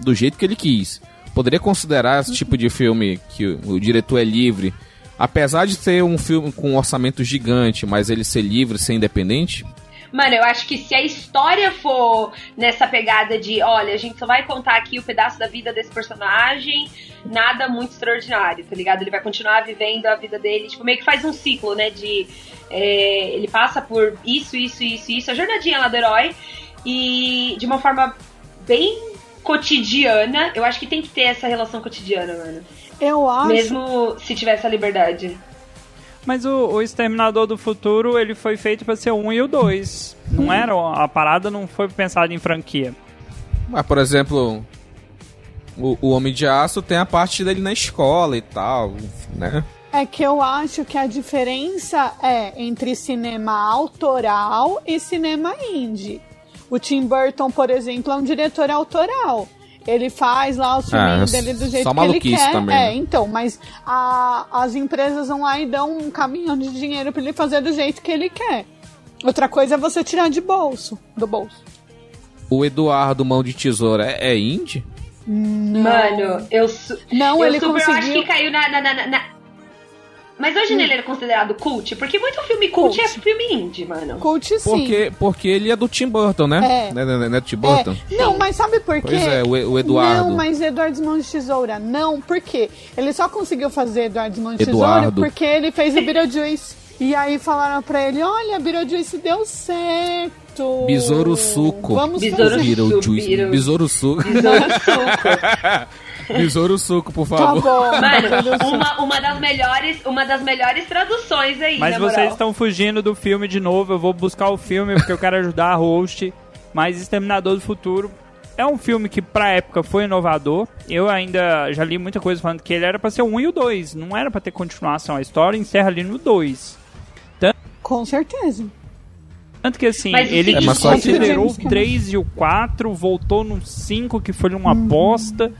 do jeito que ele quis. Poderia considerar esse tipo de filme que o, diretor é livre, apesar de ser um filme com um orçamento gigante, mas ele ser livre, ser independente? Mano, eu acho que se a história for nessa pegada de, olha, a gente só vai contar aqui o pedaço da vida desse personagem, nada muito extraordinário, tá ligado? Ele vai continuar vivendo a vida dele, tipo, meio que faz um ciclo, né? De. é, ele passa por isso, isso, isso, isso, a jornadinha lá do herói, e de uma forma bem cotidiana, eu acho que tem que ter essa relação cotidiana, mano. Eu acho. Mesmo se tiver essa liberdade. Mas o, o Exterminador do Futuro, ele foi feito pra ser o 1 e o 2. Não era, a parada não foi pensada em franquia. Mas, por exemplo, o, o Homem de Aço tem a parte dele na escola e tal, né? É que eu acho que a diferença é entre cinema autoral e cinema indie. O Tim Burton, por exemplo, é um diretor autoral. Ele faz lá os filminhos Ah, dele do jeito só que ele maluquice quer. também, é, né? então, mas a- as empresas vão lá e dão um caminhão de dinheiro pra ele fazer do jeito que ele quer. Outra coisa é você tirar de bolso, do bolso. O Eduardo Mão de Tesoura é, é indie? Mano, eu, su Não, eu ele super acho conseguiu- que caiu na. na- na- na- Mas hoje ele é considerado cult? Porque muito filme cult, Cult. é filme indie, mano. Cult sim. Porque, porque ele é do Tim Burton, né? É. Não é, não é do Tim Burton? É. Não, mas sabe por quê? Pois é, o, o Eduardo. Não, mas Eduardo Mão de Tesoura, não, por quê? Ele só conseguiu fazer Eduardo Mão de Eduardo. Tesoura porque ele fez o Beetlejuice. E aí falaram pra ele, olha, Beetlejuice deu certo. Besouro Suco. Vamos Besouro fazer. Beetlejuice. Beetle- Besouro Suco. Besouro Suco. Besouro Suco, por Tá favor. bom. Mano, uma, uma, das melhores, uma das melhores traduções aí, Mas na vocês moral. estão fugindo do filme de novo. Eu vou buscar o filme porque eu quero ajudar a host. Mas Exterminador do Futuro é um filme que pra época foi inovador. Eu ainda já li muita coisa falando que ele era pra ser o 1 e o 2. Não era pra ter continuação. A história encerra ali no 2. Com certeza. Tanto que assim, Mas ele É, desconsiderou o James Cameron. 3 e o 4, voltou no 5, que foi uma bosta.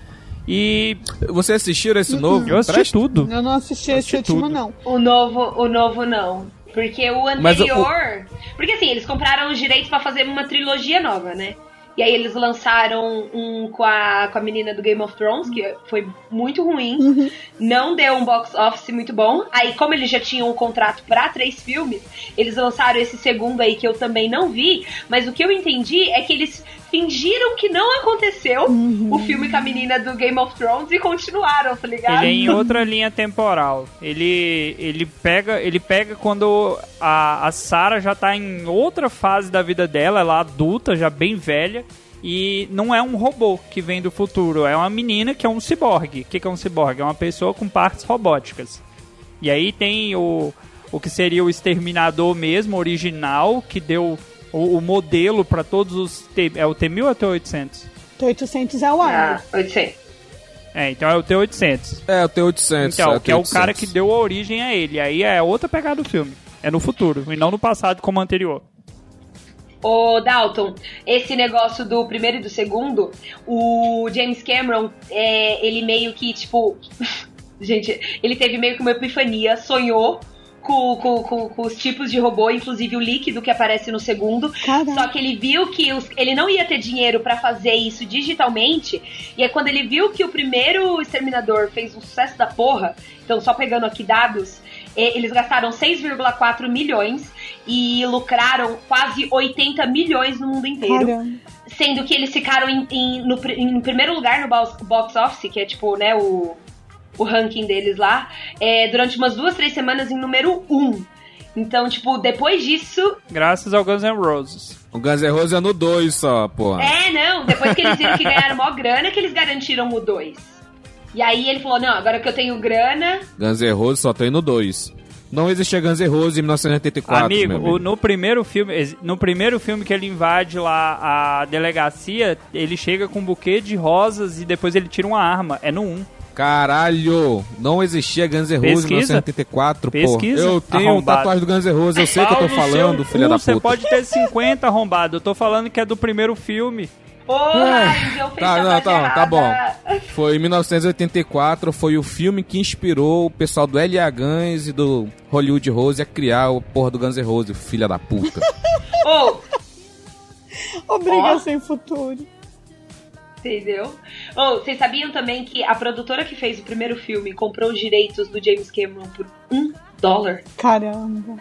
E Você assistiram esse novo? eu assisti Presta- tudo. Eu não assisti esse Assisti último, tudo. não. O novo, o novo não. Porque o Mas o- anterior. Porque assim, eles compraram os direitos pra fazer uma trilogia nova, né? E aí eles lançaram um com a, com a menina do Game of Thrones, que foi muito ruim. Não deu um box office muito bom. Aí, como eles já tinham um contrato pra três filmes, eles lançaram esse segundo aí que eu também não vi. Mas o que eu entendi é que eles fingiram que não aconteceu o filme com a menina do Game of Thrones e continuaram, tá ligado? Ele é em outra linha temporal. Ele, ele pega ele pega quando a, a Sarah já tá em outra fase da vida dela, ela é adulta, já bem velha. E não é um robô que vem do futuro, é uma menina que é um ciborgue. O que, que é um ciborgue? É uma pessoa com partes robóticas. E aí tem o, o que seria o exterminador mesmo, original, que deu o, o modelo para todos os. T, é o T1000 ou é o T800? T800 é o Ah, ar. 800. É, então é o T800. É, o T800. Então, é, que é o T800. cara que deu a origem a ele. Aí é outra pegada do filme. É no futuro, e não no passado como o anterior. Ô, Dalton, esse negócio do primeiro e do segundo, o James Cameron, é, ele meio que, tipo. gente, ele teve meio que uma epifania, sonhou com, com, com, com os tipos de robô, inclusive o líquido que aparece no segundo. Caraca. Só que ele viu que os- ele não ia ter dinheiro pra fazer isso digitalmente. E aí, quando ele viu que o primeiro Exterminador fez um sucesso da porra, então só pegando aqui dados, e- eles gastaram 6,4 milhões e lucraram quase 80 milhões no mundo inteiro. Caramba. Sendo que eles ficaram em, em- no, em primeiro lugar no box, box office, que é tipo, né, o, o ranking deles lá, é, durante umas duas, três semanas em número um. Então, tipo, depois disso. Graças ao Guns N' Roses. O Guns N' Roses é no 2 só, porra. É, não, depois que eles viram que ganharam mó grana, que eles garantiram o 2. E aí ele falou: não, agora que eu tenho grana. Guns N' Roses só tem no 2. Não existia Guns N' Roses em 1984, amigo, meu o- no primeiro filme, no primeiro filme que ele invade lá a delegacia, ele chega com um buquê de rosas e depois ele tira uma arma. É no 1. Caralho, não existia Guns N' Roses em Pesquisa. 1984, pô. Pesquisa, Eu tenho arrombado. tatuagem do Guns N' Roses, eu sei o que eu tô falando, filha cu, da Você puta. pode ter 50 arrombado. Eu tô falando que é do primeiro filme. Porra, fez Tá, a não, tá, tá bom. Foi em 1984, foi o filme que inspirou o pessoal do L.A. Guns e do Hollywood Rose a criar o porra do Guns N' Roses, filha da puta. Ô, Obriga Ó. sem futuro. Entendeu? Ou, vocês sabiam também que a produtora que fez o primeiro filme comprou os direitos do James Cameron por um dólar? Caramba.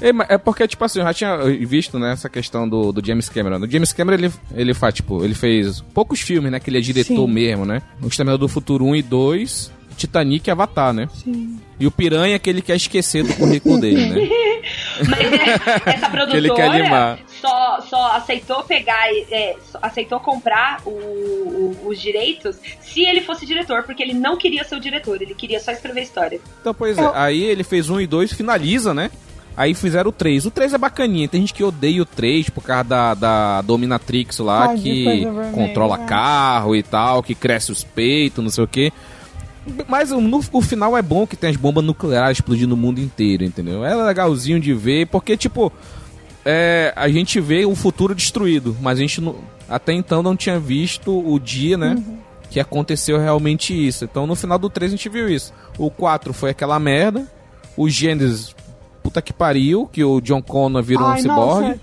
É, é porque, tipo assim, eu já tinha visto, né, essa questão do, do James Cameron. O James Cameron, ele, ele faz, tipo, ele fez poucos filmes, né, que ele é diretor Sim. mesmo, né? O Exterminador do Futuro 1 e 2, Titanic e Avatar, né? Sim. E o Piranha que ele quer esquecer do currículo dele, né? Mas é, essa Que ele quer produtora só, só aceitou pegar, é, só aceitou comprar o- o- os direitos se ele fosse diretor, porque ele não queria ser o diretor, ele queria só escrever história. Então, pois é, aí ele fez um e dois, finaliza, né? Aí fizeram o 3. O 3 é bacaninha. Tem gente que odeia o 3 por causa da, da Dominatrix lá, de que vermelha, controla carro e tal, que cresce os peitos, não sei o quê. Mas no, o final é bom que tem as bombas nucleares explodindo no mundo inteiro, entendeu? É legalzinho de ver, porque, tipo, é, a gente vê o futuro destruído, mas a gente não- até então não tinha visto o dia, né? Uhum. Que aconteceu realmente isso. Então no final do 3 a gente viu isso. O 4 foi aquela merda. O Gênesis, puta que pariu, que o John Connor virou um Ai, ciborgue. nossa.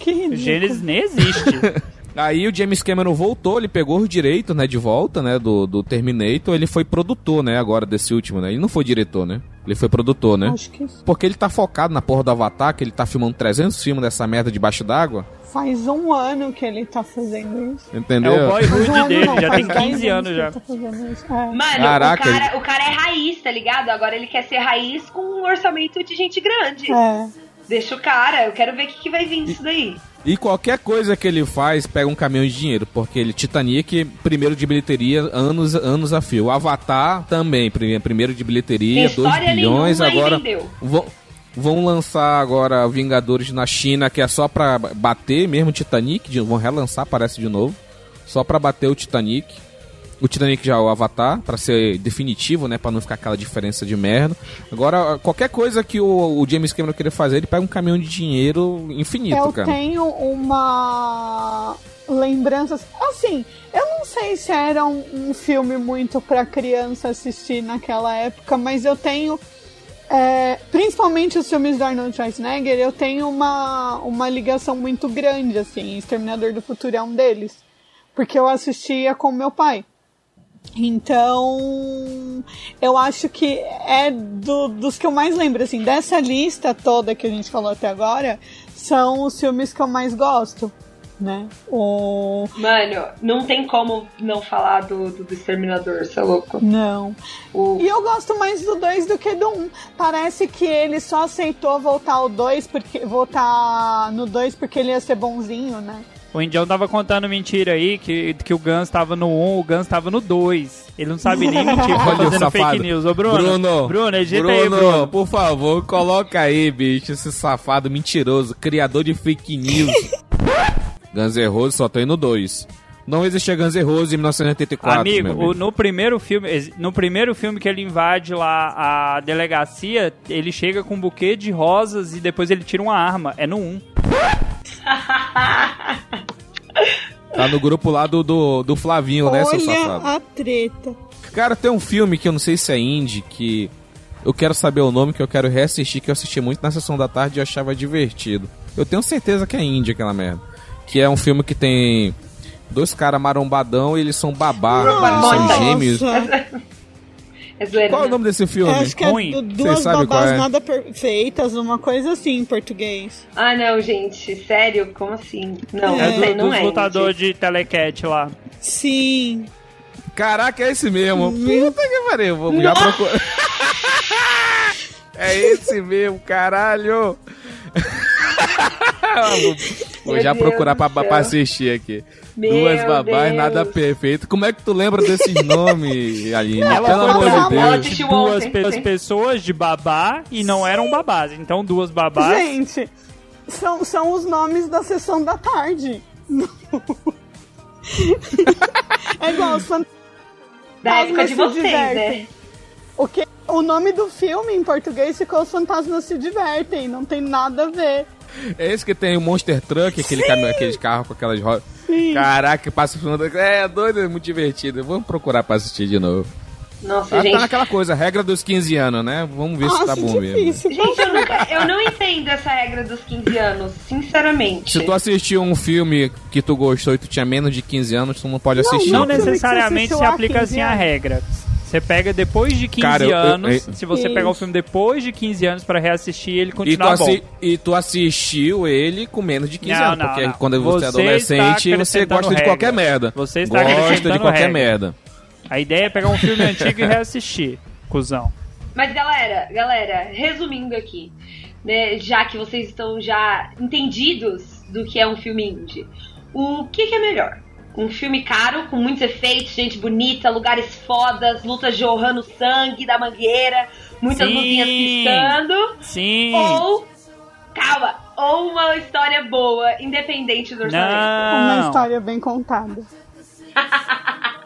Que. Gênesis nem existe. Aí o James Cameron voltou, ele pegou os direitos, né, de volta, né, do, do Terminator. Ele foi produtor, né, agora desse último, né. Ele não foi diretor, né. Ele foi produtor, né. Acho que Porque ele tá focado na porra do Avatar, que ele tá filmando 300 filmes dessa merda debaixo d'água. faz um ano que ele tá fazendo isso. Entendeu? É o Faz um boyhood ano dele, não, já tem 10 15 anos que já. ele tá isso. É. Mano, Caraca, o, cara, o cara é raiz, tá ligado? Agora ele quer ser raiz com um orçamento de gente grande. É. Deixa o cara, eu quero ver o que, que vai vir disso daí. E qualquer coisa que ele faz pega um caminhão de dinheiro, porque ele Titanic, primeiro de bilheteria, anos, anos a fio. O Avatar também, prime- primeiro de bilheteria, Tem 2 história bilhões. Agora vão, vão lançar agora Vingadores na China, que é só pra bater mesmo o Titanic, vão relançar, parece de novo, só pra bater o Titanic. O Titanic já é o Avatar, pra ser definitivo, né? Pra não ficar aquela diferença de merda. Agora, qualquer coisa que o, o James Cameron querer fazer, ele pega um caminhão de dinheiro infinito, Eu cara. tenho uma lembrança. Assim, eu não sei se era um, um filme muito pra criança assistir naquela época, mas eu tenho. é, principalmente os filmes do Arnold Schwarzenegger, eu tenho uma, uma ligação muito grande, assim. Exterminador do Futuro é um deles. Porque eu assistia com meu pai. Então, eu acho que é do- dos que eu mais lembro, assim, dessa lista toda que a gente falou até agora, são os filmes que eu mais gosto, né? O... Mano, não tem como não falar do, do, do Exterminador, você é louco. Não. O, E eu gosto mais do 2 do que do 1. Um. Parece que ele só aceitou voltar ao 2 porque voltar no 2 porque ele ia ser bonzinho, né? O Indião tava contando mentira aí, que, que o Guns tava no 1, o Guns tava no 2. Ele não sabe nem mentir, tá fazendo safado. fake news. Ô, Bruno, Bruno, Bruno, edita Bruno, aí, Bruno. por favor, coloca aí, bicho, esse safado mentiroso, criador de fake news. Guns N' Roses só tem no 2. Não existia Guns N' Roses em 1984, Amigo, meu o- no primeiro filme, no primeiro filme que ele invade lá a delegacia, ele chega com um buquê de rosas e depois ele tira uma arma. É no 1. Tá no grupo lá do, do, do Flavinho, né, seu Olha safado? a treta. Cara, tem um filme que eu não sei se é indie, que Eu quero saber o nome que eu quero reassistir, que eu assisti muito na sessão da tarde e achava divertido. Eu tenho certeza que é Índia aquela merda. Que é um filme que tem dois caras marombadão e eles são babá, eles são gêmeos. É zoeira, Qual é o né? nome desse filme? Acho que é Ruim. du- duas babás é? nada perfeitas, uma coisa assim em português. Ah, não, gente. Sério? Como assim? Não, É não, do, sei, não dos é. lutadores gente. de telecat lá. Sim. Caraca, é esse mesmo. Puta que pariu, vou já procurar. é esse mesmo, caralho. vou Meu já Deus procurar pra, pra assistir aqui. Meu Duas babás, Deus. nada perfeito. Como é que tu lembra desses nomes, Aline? Ela Pelo amor de Deus. assistiu duas ontem. pe- pessoas de babá e não eram babás. Então, duas babás. Gente, são, são os nomes da sessão da tarde. é igual os fan- Da época de Fantasmas se vocês, né? divertem. O, que, o nome do filme em português ficou Os Fantasmas Se Divertem. Não tem nada a ver. É esse que tem o Monster Truck, aquele, caminhão, aquele carro com aquelas rodas. Sim. Caraca, passa o filme. É doido, é muito divertido. Vamos procurar pra assistir de novo. Nossa, Tá, tá gente. naquela coisa, regra dos 15 anos, né? Vamos ver se tá Nossa, bom mesmo. difícil. Gente, eu, nunca, eu não entendo essa regra dos 15 anos, sinceramente. Se tu assistiu um filme que tu gostou e tu tinha menos de 15 anos, tu não pode assistir. Não que você necessariamente se aplica 15 assim a regra. Você pega depois de 15 Cara, eu- eu- anos, eu- se você Isso. pegar o filme depois de 15 anos pra reassistir, ele E tu, continua bom. assi- e tu assistiu ele com menos de 15 Não, anos, não, porque não. quando você é Você adolescente, está você acrescentando gosta de qualquer regra. merda. Você está gosta de acrescentando qualquer regra. merda. A ideia é pegar um filme antigo e reassistir, cuzão. Mas galera, galera, resumindo aqui, né, já que vocês estão já entendidos do que é um filme indie, o que, que é melhor? Um filme caro, com muitos efeitos, gente bonita, lugares fodas, lutas jorrando sangue da mangueira, muitas Sim. luzinhas piscando, Sim. ou, calma, ou uma história boa, independente do orçamento. Uma Não. história bem contada.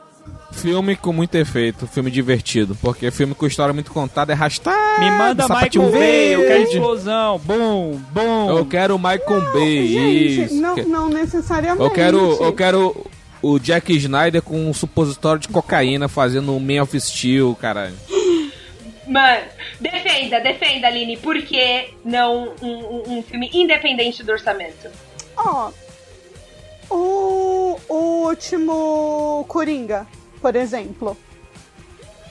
Filme com muito efeito, filme divertido. Porque filme com história muito contada é arrastado. Me manda sapatinho Michael Bay, eu quero explosão. Bum, bum. Eu quero o Michael Bay. Gente, isso. não, não necessariamente. Eu quero, eu quero o Jack Snyder com um supositório de cocaína fazendo um Man of Steel, caralho. Mano, defenda, defenda, Aline, por que não um, um- um filme independente do orçamento? Ó, o, o último Coringa, por exemplo,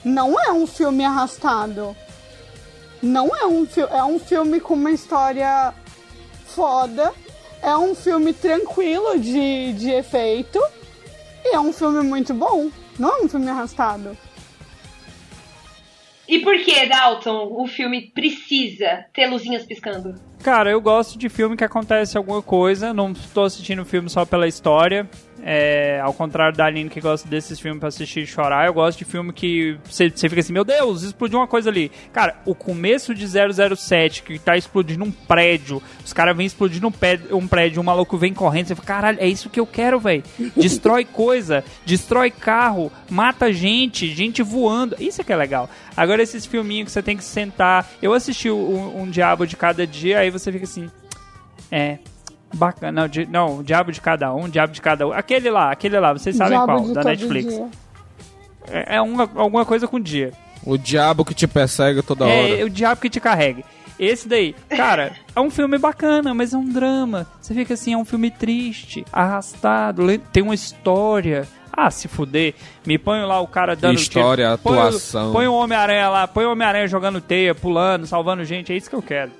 não é um filme arrastado. Não é um filme. É um filme com uma história foda. É um filme tranquilo de, de efeito. E é um filme muito bom. Não é um filme arrastado. E por que, Dalton, o filme precisa ter luzinhas piscando? Cara, eu gosto de filme que acontece alguma coisa. Não estou assistindo o filme só pela história. É, ao contrário da Aline que gosta desses filmes pra assistir e chorar, eu gosto de filme que você fica assim, meu Deus, explodiu uma coisa ali. Cara, o começo de 007, que tá explodindo um prédio, os caras vêm explodindo um, um prédio, um maluco vem correndo, você fala, caralho, é isso que eu quero, velho. Destrói coisa, destrói carro, mata gente, gente voando. Isso é que é legal. Agora esses filminhos que você tem que sentar. Eu assisti um, um Diabo de Cada Dia, aí você fica assim, é. Bacana, não, di- não, o Diabo de Cada Um, Diabo de Cada Um. Aquele lá, aquele lá, vocês sabem Diabo qual, de da todo Netflix. dia. É, é uma, alguma coisa com dia. O diabo que te persegue toda hora. É o Diabo que te carregue. Esse daí, cara, é um filme bacana, mas é um drama. Você fica assim, é um filme triste, arrastado, tem uma história. Ah, se fuder. Me põe lá o cara dando História, tiro. Põe o- atuação. Põe o Homem-Aranha lá, põe o Homem-Aranha jogando teia, pulando, salvando gente, é isso que eu quero.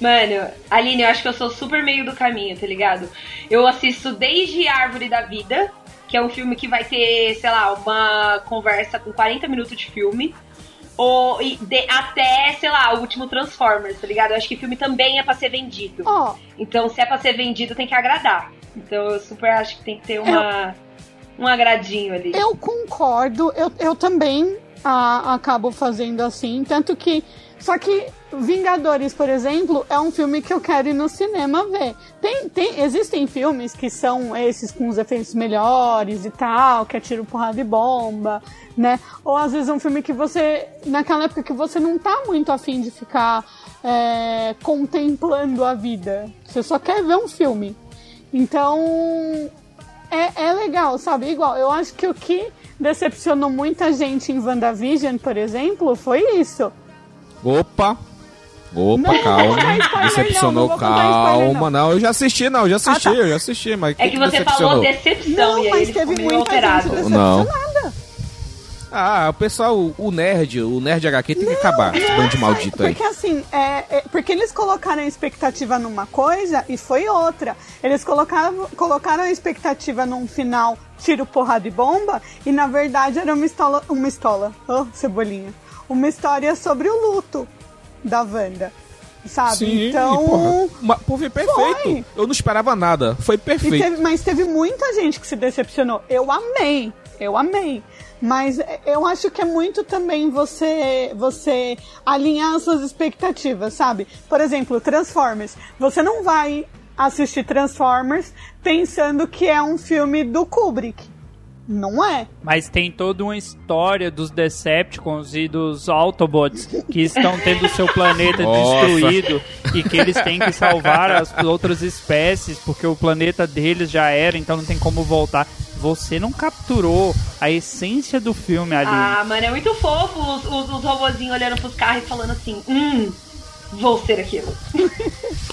Mano, Aline, eu acho que eu sou super meio do caminho, tá ligado? Eu assisto desde Árvore da Vida, que é um filme que vai ter, sei lá, uma conversa com 40 minutos de filme. Ou de- até, sei lá, o último Transformers, tá ligado? Eu acho que filme também é pra ser vendido. Ó, Então, se é pra ser vendido, tem que agradar. Então, eu super acho que tem que ter uma, um agradinho ali. Eu concordo, eu, eu também ah, acabo fazendo assim, tanto que. Só que Vingadores, por exemplo, é um filme que eu quero ir no cinema ver. Tem, tem, existem filmes que são esses com os efeitos melhores e tal, que é tiro, porrada e bomba, né? Ou às vezes um filme que você, naquela época que você não tá muito afim de ficar é, contemplando a vida. Você só quer ver um filme. Então, é, é legal, sabe? Igual, eu acho que o que decepcionou muita gente em WandaVision, por exemplo, foi isso. Opa! Opa, calma. Decepcionou, não, não calma. Não, eu já assisti, não, eu já assisti, Ah, tá. eu já assisti, mas É que você decepcionou? falou decepção Não, e aí mas teve alterado. gente Não. decepcionada. Ah, o pessoal, o nerd, o nerd HQ tem que acabar, esse bando de maldito aí. Porque assim, é, é- porque eles colocaram a expectativa numa coisa e foi outra. Eles colocaram, colocaram a expectativa num final tiro, porrada e bomba, e na verdade era uma estola. Uma estola. Oh, cebolinha. Uma história sobre o luto da Wanda. Sabe? Sim, então. porra, uma- foi perfeito. Foi. Eu não esperava nada, foi perfeito. teve- mas teve muita gente que se decepcionou. Eu amei, eu amei. Mas eu acho que é muito também você você alinhar as suas expectativas, sabe? Por exemplo, Transformers. Você não vai assistir Transformers pensando que é um filme do Kubrick. Não é. Mas tem toda uma história dos Decepticons e dos Autobots que estão tendo seu planeta destruído e que eles têm que salvar as outras espécies porque o planeta deles já era, então não tem como voltar. Você não capturou a essência do filme ali. Ah, mano, é muito fofo os, os, os robozinhos olhando pros carros e falando assim, hum, vou ser aquilo.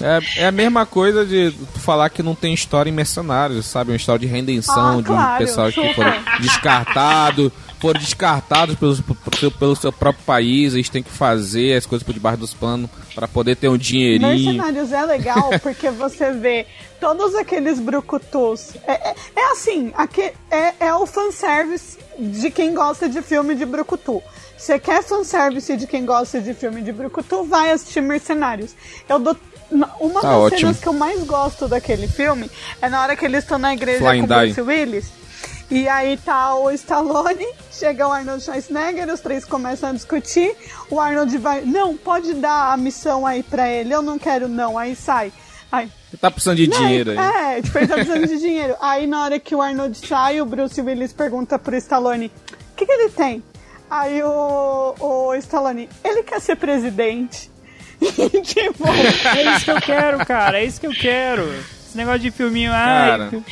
É, é a mesma coisa de tu falar que não tem história em Mercenários, sabe? Uma história de redenção Ah, de um claro, pessoal que super. foram descartados, foram descartados pelo, pelo, seu próprio país, eles têm que fazer as coisas por debaixo dos panos para poder ter um dinheirinho. Mercenários é legal porque você vê todos aqueles brucutus. É, é, é assim, aque- é, é o fanservice de quem gosta de filme de brucutu. Você quer fanservice de quem gosta de filme de brucutu, vai assistir Mercenários. Eu dou. Uma Tá das ótimo. cenas que eu mais gosto daquele filme é na hora que eles estão na igreja Flying com Die. Bruce Willis. E aí tá o Stallone, chega o Arnold Schwarzenegger, os três começam a discutir. O Arnold vai, não, pode dar a missão aí pra ele, eu não quero não. Aí sai. Aí, tá precisando de dinheiro aí. É, tipo, ele tá precisando de dinheiro. Aí na hora que o Arnold sai, o Bruce Willis pergunta pro Stallone, o que, que ele tem? Aí o, o Stallone, ele quer ser presidente. tipo, É isso que eu quero, cara. É isso que eu quero. Esse negócio de filminho. Cara, Ai,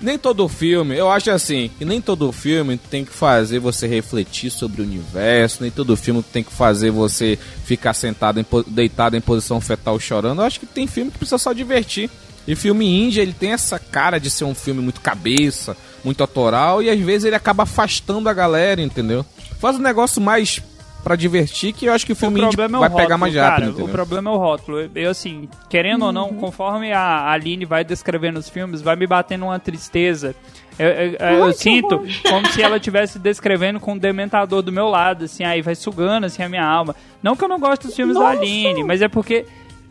nem todo filme, eu acho assim, que nem todo filme tem que fazer você refletir sobre o universo, nem todo filme tem que fazer você ficar sentado, em deitado em posição fetal chorando. Eu acho que tem filme que precisa só divertir. E filme indie, ele tem essa cara de ser um filme muito cabeça, muito autoral, e às vezes ele acaba afastando a galera, entendeu? Faz um negócio mais pra divertir, que eu acho que o O filme indie problema é o vai rótulo, pegar mais cara. rápido, O entendeu? problema é o rótulo. Eu, assim, querendo ou não, conforme a Aline vai descrevendo os filmes, vai me batendo uma tristeza. Eu, eu- eu Ai, sinto como se ela estivesse descrevendo com um dementador do meu lado, assim, aí vai sugando assim, a minha alma. Não que eu não gosto dos filmes da Nossa! Aline, mas é porque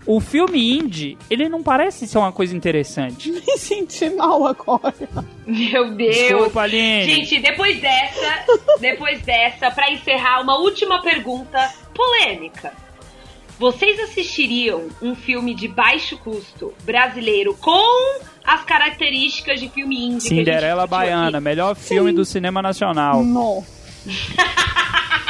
o filme indie, ele não parece ser uma coisa interessante. me senti mal agora. Meu Deus. Desculpa, Aline. Gente, depois dessa, depois dessa, pra encerrar, uma última pergunta polêmica. Vocês assistiriam um filme de baixo custo brasileiro com as características de filme indie? que a gente Cinderela Baiana, aqui? melhor filme do cinema nacional. Não.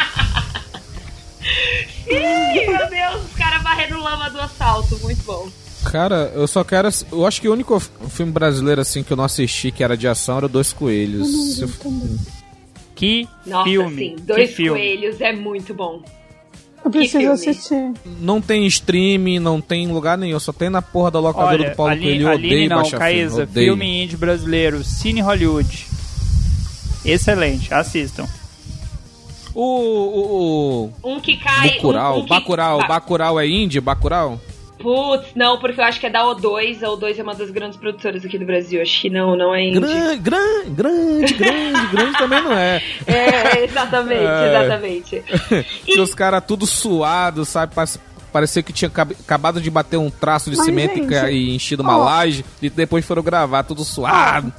Ih, meu Deus, os caras varrendo lama do assalto. Muito bom. Cara, eu só quero. Eu acho que o único filme brasileiro assim que eu não assisti que era de ação era Dois Coelhos. Eu- Que Nossa, filme. sim, Dois que filme. Coelhos é muito bom. Eu preciso filme? assistir. Não tem streaming, não tem lugar nenhum, só tem na porra da locadora Olha, do Paulo Aline, Coelho. Eu Aline odeio não, baixar filme. Caísa, odeio. filme indie brasileiro, Cine Hollywood. Excelente, assistam. O. O. o... Um que cai. Bacurau, um, um que... Bacurau, Ba- Bacurau é indie? Bacurau? Putz, não, porque eu acho que é da O2. A O2 é uma das grandes produtoras aqui do Brasil. Acho que não, não é indie. Grande, grande, grande, grande, grande também não é. É, exatamente, É. exatamente. E os caras tudo suados, sabe? Parecia- que tinha cab- acabado de bater um traço de Mas, cimento e gente, e enchido uma ó. laje e depois foram gravar tudo suado.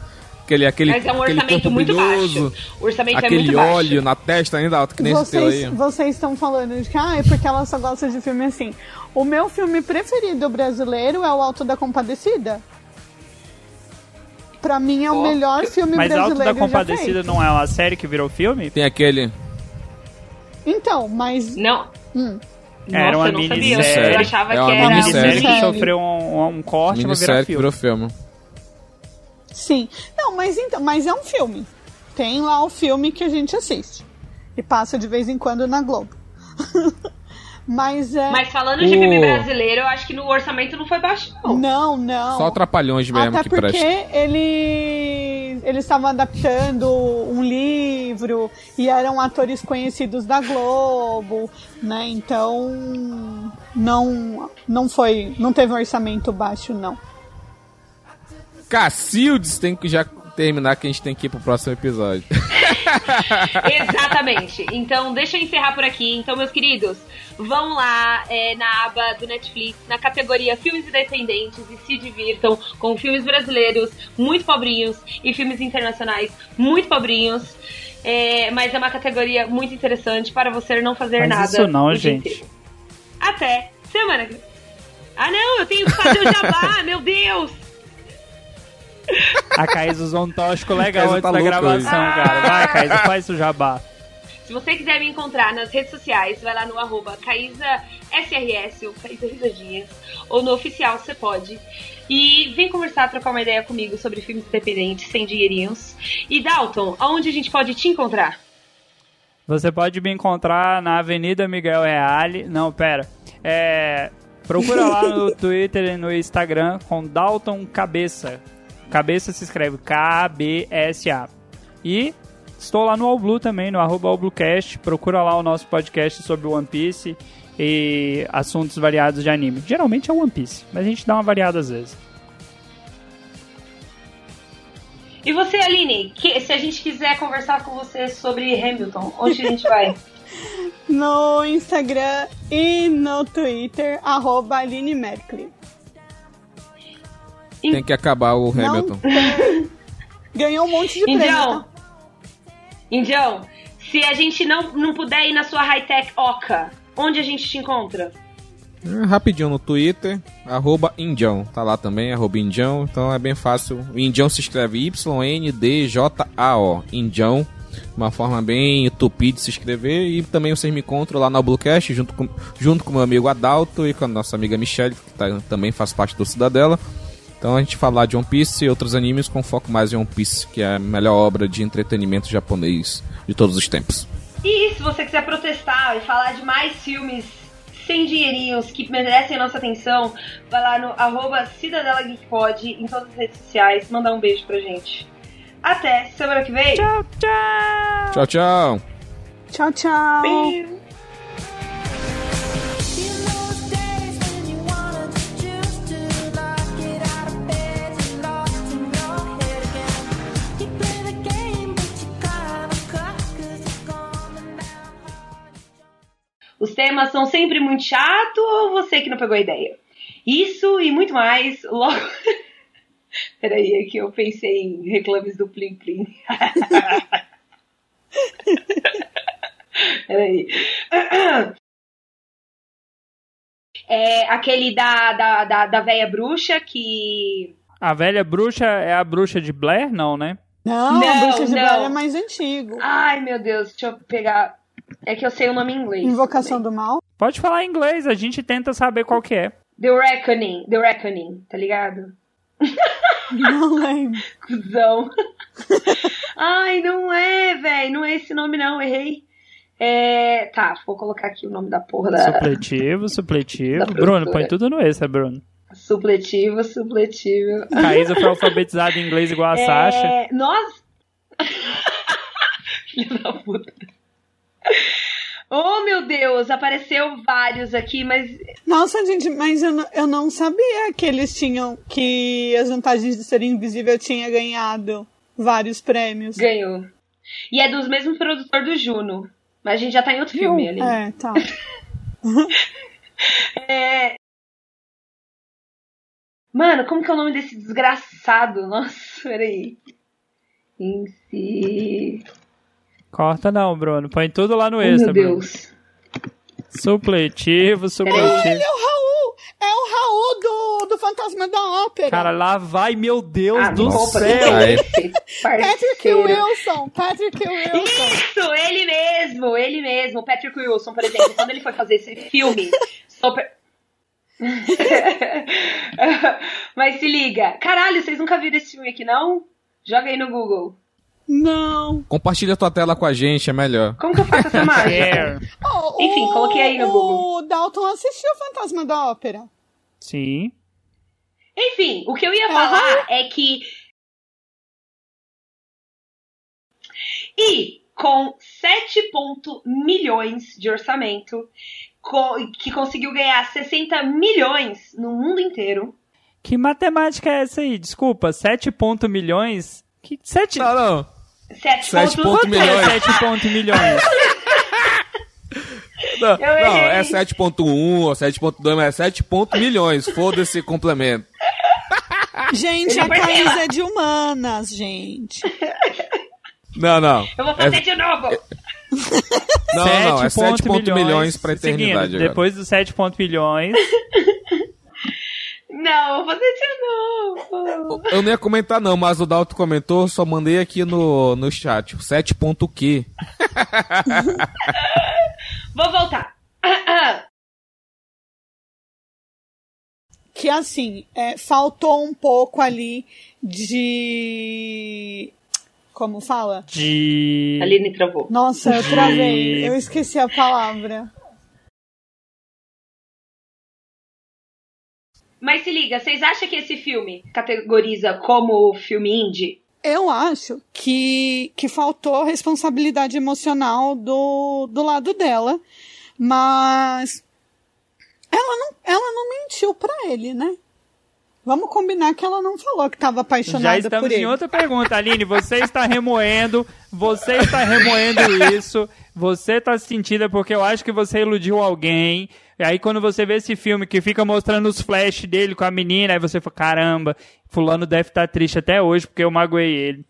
Aquele, aquele, Mas é um aquele orçamento corpo muito brilhoso, baixo. O orçamento é aquele muito óleo baixo. na testa ainda, alto que nem esse teu Vocês, aí. vocês estão falando de que ah, é porque ela só gosta de filme assim. O meu filme preferido brasileiro é o Alto da Compadecida. Pra mim é o Ó, melhor filme Mas Alto brasileiro da já Compadecida feito. não é uma série que virou filme? Tem aquele. Então, mas Não. Hum. Era Nossa, uma eu não sabia. minissérie. Eu achava É que uma era. Uma minissérie. que sofreu um, um corte Minissérie que filme. virou filme. Sim. Não, mas então, mas é um filme. tem lá o filme que a gente assiste. E passa de vez em quando na Globo. Mas é. Mas falando de filme brasileiro, eu acho que no orçamento não foi baixo, não. Não, não. Só trapalhões mesmo Até que porque presta. eles eles estavam adaptando um livro e eram atores conhecidos da Globo, né? Então não não foi, não teve um orçamento baixo não. Cacildes tem que já terminar que a gente tem que ir pro próximo episódio. Exatamente. Então, deixa eu encerrar por aqui. Então, meus queridos, vão lá é, na aba do Netflix, na categoria Filmes Independentes e se divirtam com filmes brasileiros muito pobrinhos e filmes internacionais muito pobrinhos. É, mas é uma categoria muito interessante para você não fazer Faz nada. isso não, gente. Até semana que vem. Ah, não, eu tenho que fazer o jabá, meu Deus! A Caís usou um tóxico legal Caísa antes tá da gravação, hoje. cara. Vai, Caís, faz o jabá. Se você quiser me encontrar nas redes sociais, vai lá no arroba Caísa SRS ou Caísa Risadinhas, ou no oficial você pode. E vem conversar, trocar uma ideia comigo sobre filmes independentes, sem dinheirinhos. E Dalton, aonde a gente pode te encontrar? Você pode me encontrar na Avenida Miguel Reale. Não, pera. É, procura lá no Twitter e no Instagram com Dalton Cabeça. Cabeça se escreve K-B-S-A. E estou lá no All Blue também, no arroba All Bluecast. Procura lá o nosso podcast sobre One Piece e assuntos variados de anime. Geralmente é One Piece, mas a gente dá uma variada às vezes. E você, Aline, que- se a gente quiser conversar com você sobre Hamilton, onde a gente vai? No Instagram e no Twitter, arroba Aline Merkley. Tem que acabar o Hamilton. Ganhou um monte de prêmio. Indião, tá? Indião, se a gente não, não puder ir na sua high-tech Oca, onde a gente te encontra? É, Rapidinho no Twitter, arroba Indião. Tá lá também, arroba Indião. Então é bem fácil. O Indião se escreve Y-N-D-J-A-O. Indião. Uma forma bem tupi de se escrever. E também vocês me encontram lá na Bluecast, junto com, junto com meu amigo Adalto e com a nossa amiga Michelle, que tá- também faz parte do Cidadela. Então a gente falar de One Piece e outros animes com foco mais em One Piece, que é a melhor obra de entretenimento japonês de todos os tempos. E se você quiser protestar e falar de mais filmes sem dinheirinhos que merecem a nossa atenção, vai lá no arroba Cidadela Geek Pod em todas as redes sociais, mandar um beijo pra gente. Até semana que vem. Tchau, tchau! Tchau, tchau! Tchau, tchau. Beijo. Os temas são sempre muito chato ou você que não pegou a ideia? Isso e muito mais logo. Peraí, é que eu pensei em reclames do Plim Plim. Peraí. É aquele da, da, da, da véia bruxa que. A velha bruxa é a bruxa de Blair? Não, né? Não, Não, a Bruxa de não. Blair é mais antigo. Ai meu Deus, deixa eu pegar. É que eu sei o nome em inglês. Invocação do Mal. Pode falar em inglês, a gente tenta saber qual que é. The Reckoning. The Reckoning, tá ligado? Não lembro. Cusão. Ai, não é, velho. Não é esse nome, não. Errei. É. Tá, vou colocar aqui o nome da porra da. Supletivo, supletivo. Da Bruno, põe tudo no extra, Bruno. Supletivo, supletivo. Caísa foi alfabetizada em inglês igual a Sasha. É... Nós. Filha da puta. Oh, meu Deus, apareceu vários aqui, mas Nossa, gente, mas eu não, eu não sabia que eles tinham. Que as vantagens de ser invisível tinha ganhado vários prêmios. ganhou. E é dos mesmos produtores do Juno. Mas a gente já tá em outro filme ali. É, tá. É... Mano, como que é o nome desse desgraçado? Nossa, peraí. Em si. Corta não, Bruno. Põe tudo lá no Oh, extra, meu Bruno. Deus. Supletivo, supletivo. Ele é o Raul! É o Raul do, do Fantasma da Ópera. Cara, lá vai, meu Deus Ah, do céu. Aí. Patrick. Wilson! Patrick Wilson! Isso, ele mesmo, ele mesmo. Patrick Wilson, por exemplo, quando ele foi fazer esse filme super. Mas se liga. Caralho, vocês nunca viram esse filme aqui, não? Joga aí no Google. Não. Compartilha tua tela com a gente, é melhor. Como que eu faço essa mágica? É. Oh, Enfim, o- coloquei aí no Google. O Dalton assistiu Fantasma da Ópera. Sim. Enfim, o que eu ia Aham. falar é que. E com 7 ponto milhões de orçamento, que conseguiu ganhar 60 milhões no mundo inteiro. Que matemática é essa aí? Desculpa, 7 ponto milhões? Que 7 Não, não. 7 Sete ponto ponto milhões. 7 ponto milhões? Não, não, é 7.1 ou 7.2, mas é 7 ponto milhões. Foda-se esse complemento. Gente, a. Thaís é de humanas, gente. Não, não. Eu vou fazer É- de novo! Não, não, é 7 ponto ponto milhões pra Seguindo, eternidade agora. depois dos 7 ponto milhões. Não, vou fazer de novo! Eu não ia comentar não, mas o Dalton comentou, só mandei aqui no, no chat. 7 ponto o quê? Vou voltar. Que assim, é, faltou um pouco ali de. Como fala? De. Aline travou. Nossa, eu travei. Eu esqueci a palavra. Mas se liga, vocês acham que esse filme categoriza como filme indie? Eu acho que, que faltou responsabilidade emocional do, do lado dela, mas ela não, ela não mentiu pra ele, né? Vamos combinar que ela não falou que estava Já apaixonada estamos por ele. em outra pergunta, Aline. Você está remoendo, você está remoendo isso, você está sentida porque eu acho que você iludiu alguém. E aí quando você vê esse filme que fica mostrando os flash dele com a menina, aí você fala, caramba, fulano deve estar triste até hoje porque eu magoei ele.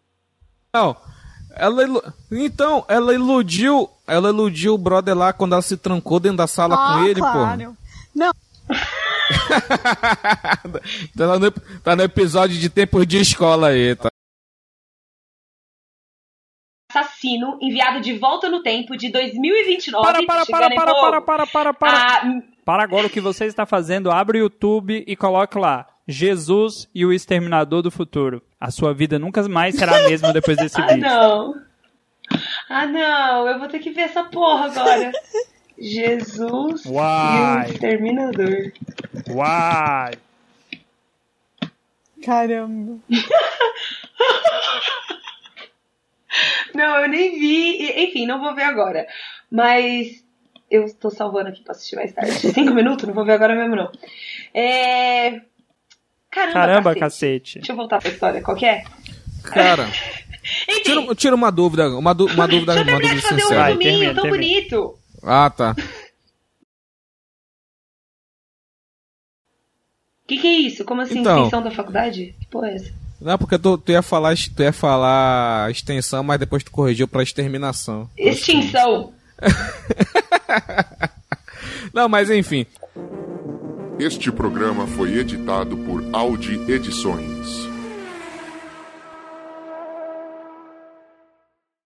Não. Ela ilu... Então, ela iludiu. Ela iludiu o brother lá quando ela se trancou dentro da sala ah, com ele, pô. claro. Não, tá, no, tá no episódio de tempos de escola aí, tá? Assassino enviado de volta no tempo de 2029. Para, para, chegando para, para, para, para, para, para. Ah, Para agora o que você está fazendo, abre o YouTube e coloque lá. Jesus e o Exterminador do Futuro. A sua vida nunca mais será a mesma depois desse ah, vídeo. não. Ah, não. Eu vou ter que ver essa porra agora. Jesus e Uai. o Exterminador. Uai! caramba. Não, eu nem vi. E- Enfim, não vou ver agora. Mas eu tô salvando aqui pra assistir mais tarde. Cinco minutos? Não vou ver agora mesmo, não. É... Caramba, Caramba, cacete. cacete. Deixa eu voltar pra história. Qual que é? Cara, Enfim, tira, tira uma dúvida, uma, du- uma dúvida, deixa eu uma dúvida de fazer um sincera. Vai, resuminho termina, tão termina. bonito. Ah, tá. O que, que é isso? Como assim, Então. extensão da faculdade? Que porra é essa? Não, porque tu, tu ia falar, tu ia falar extensão, mas depois tu corrigiu pra exterminação. Extinção. Não, mas enfim. Este programa foi editado por Audi Edições.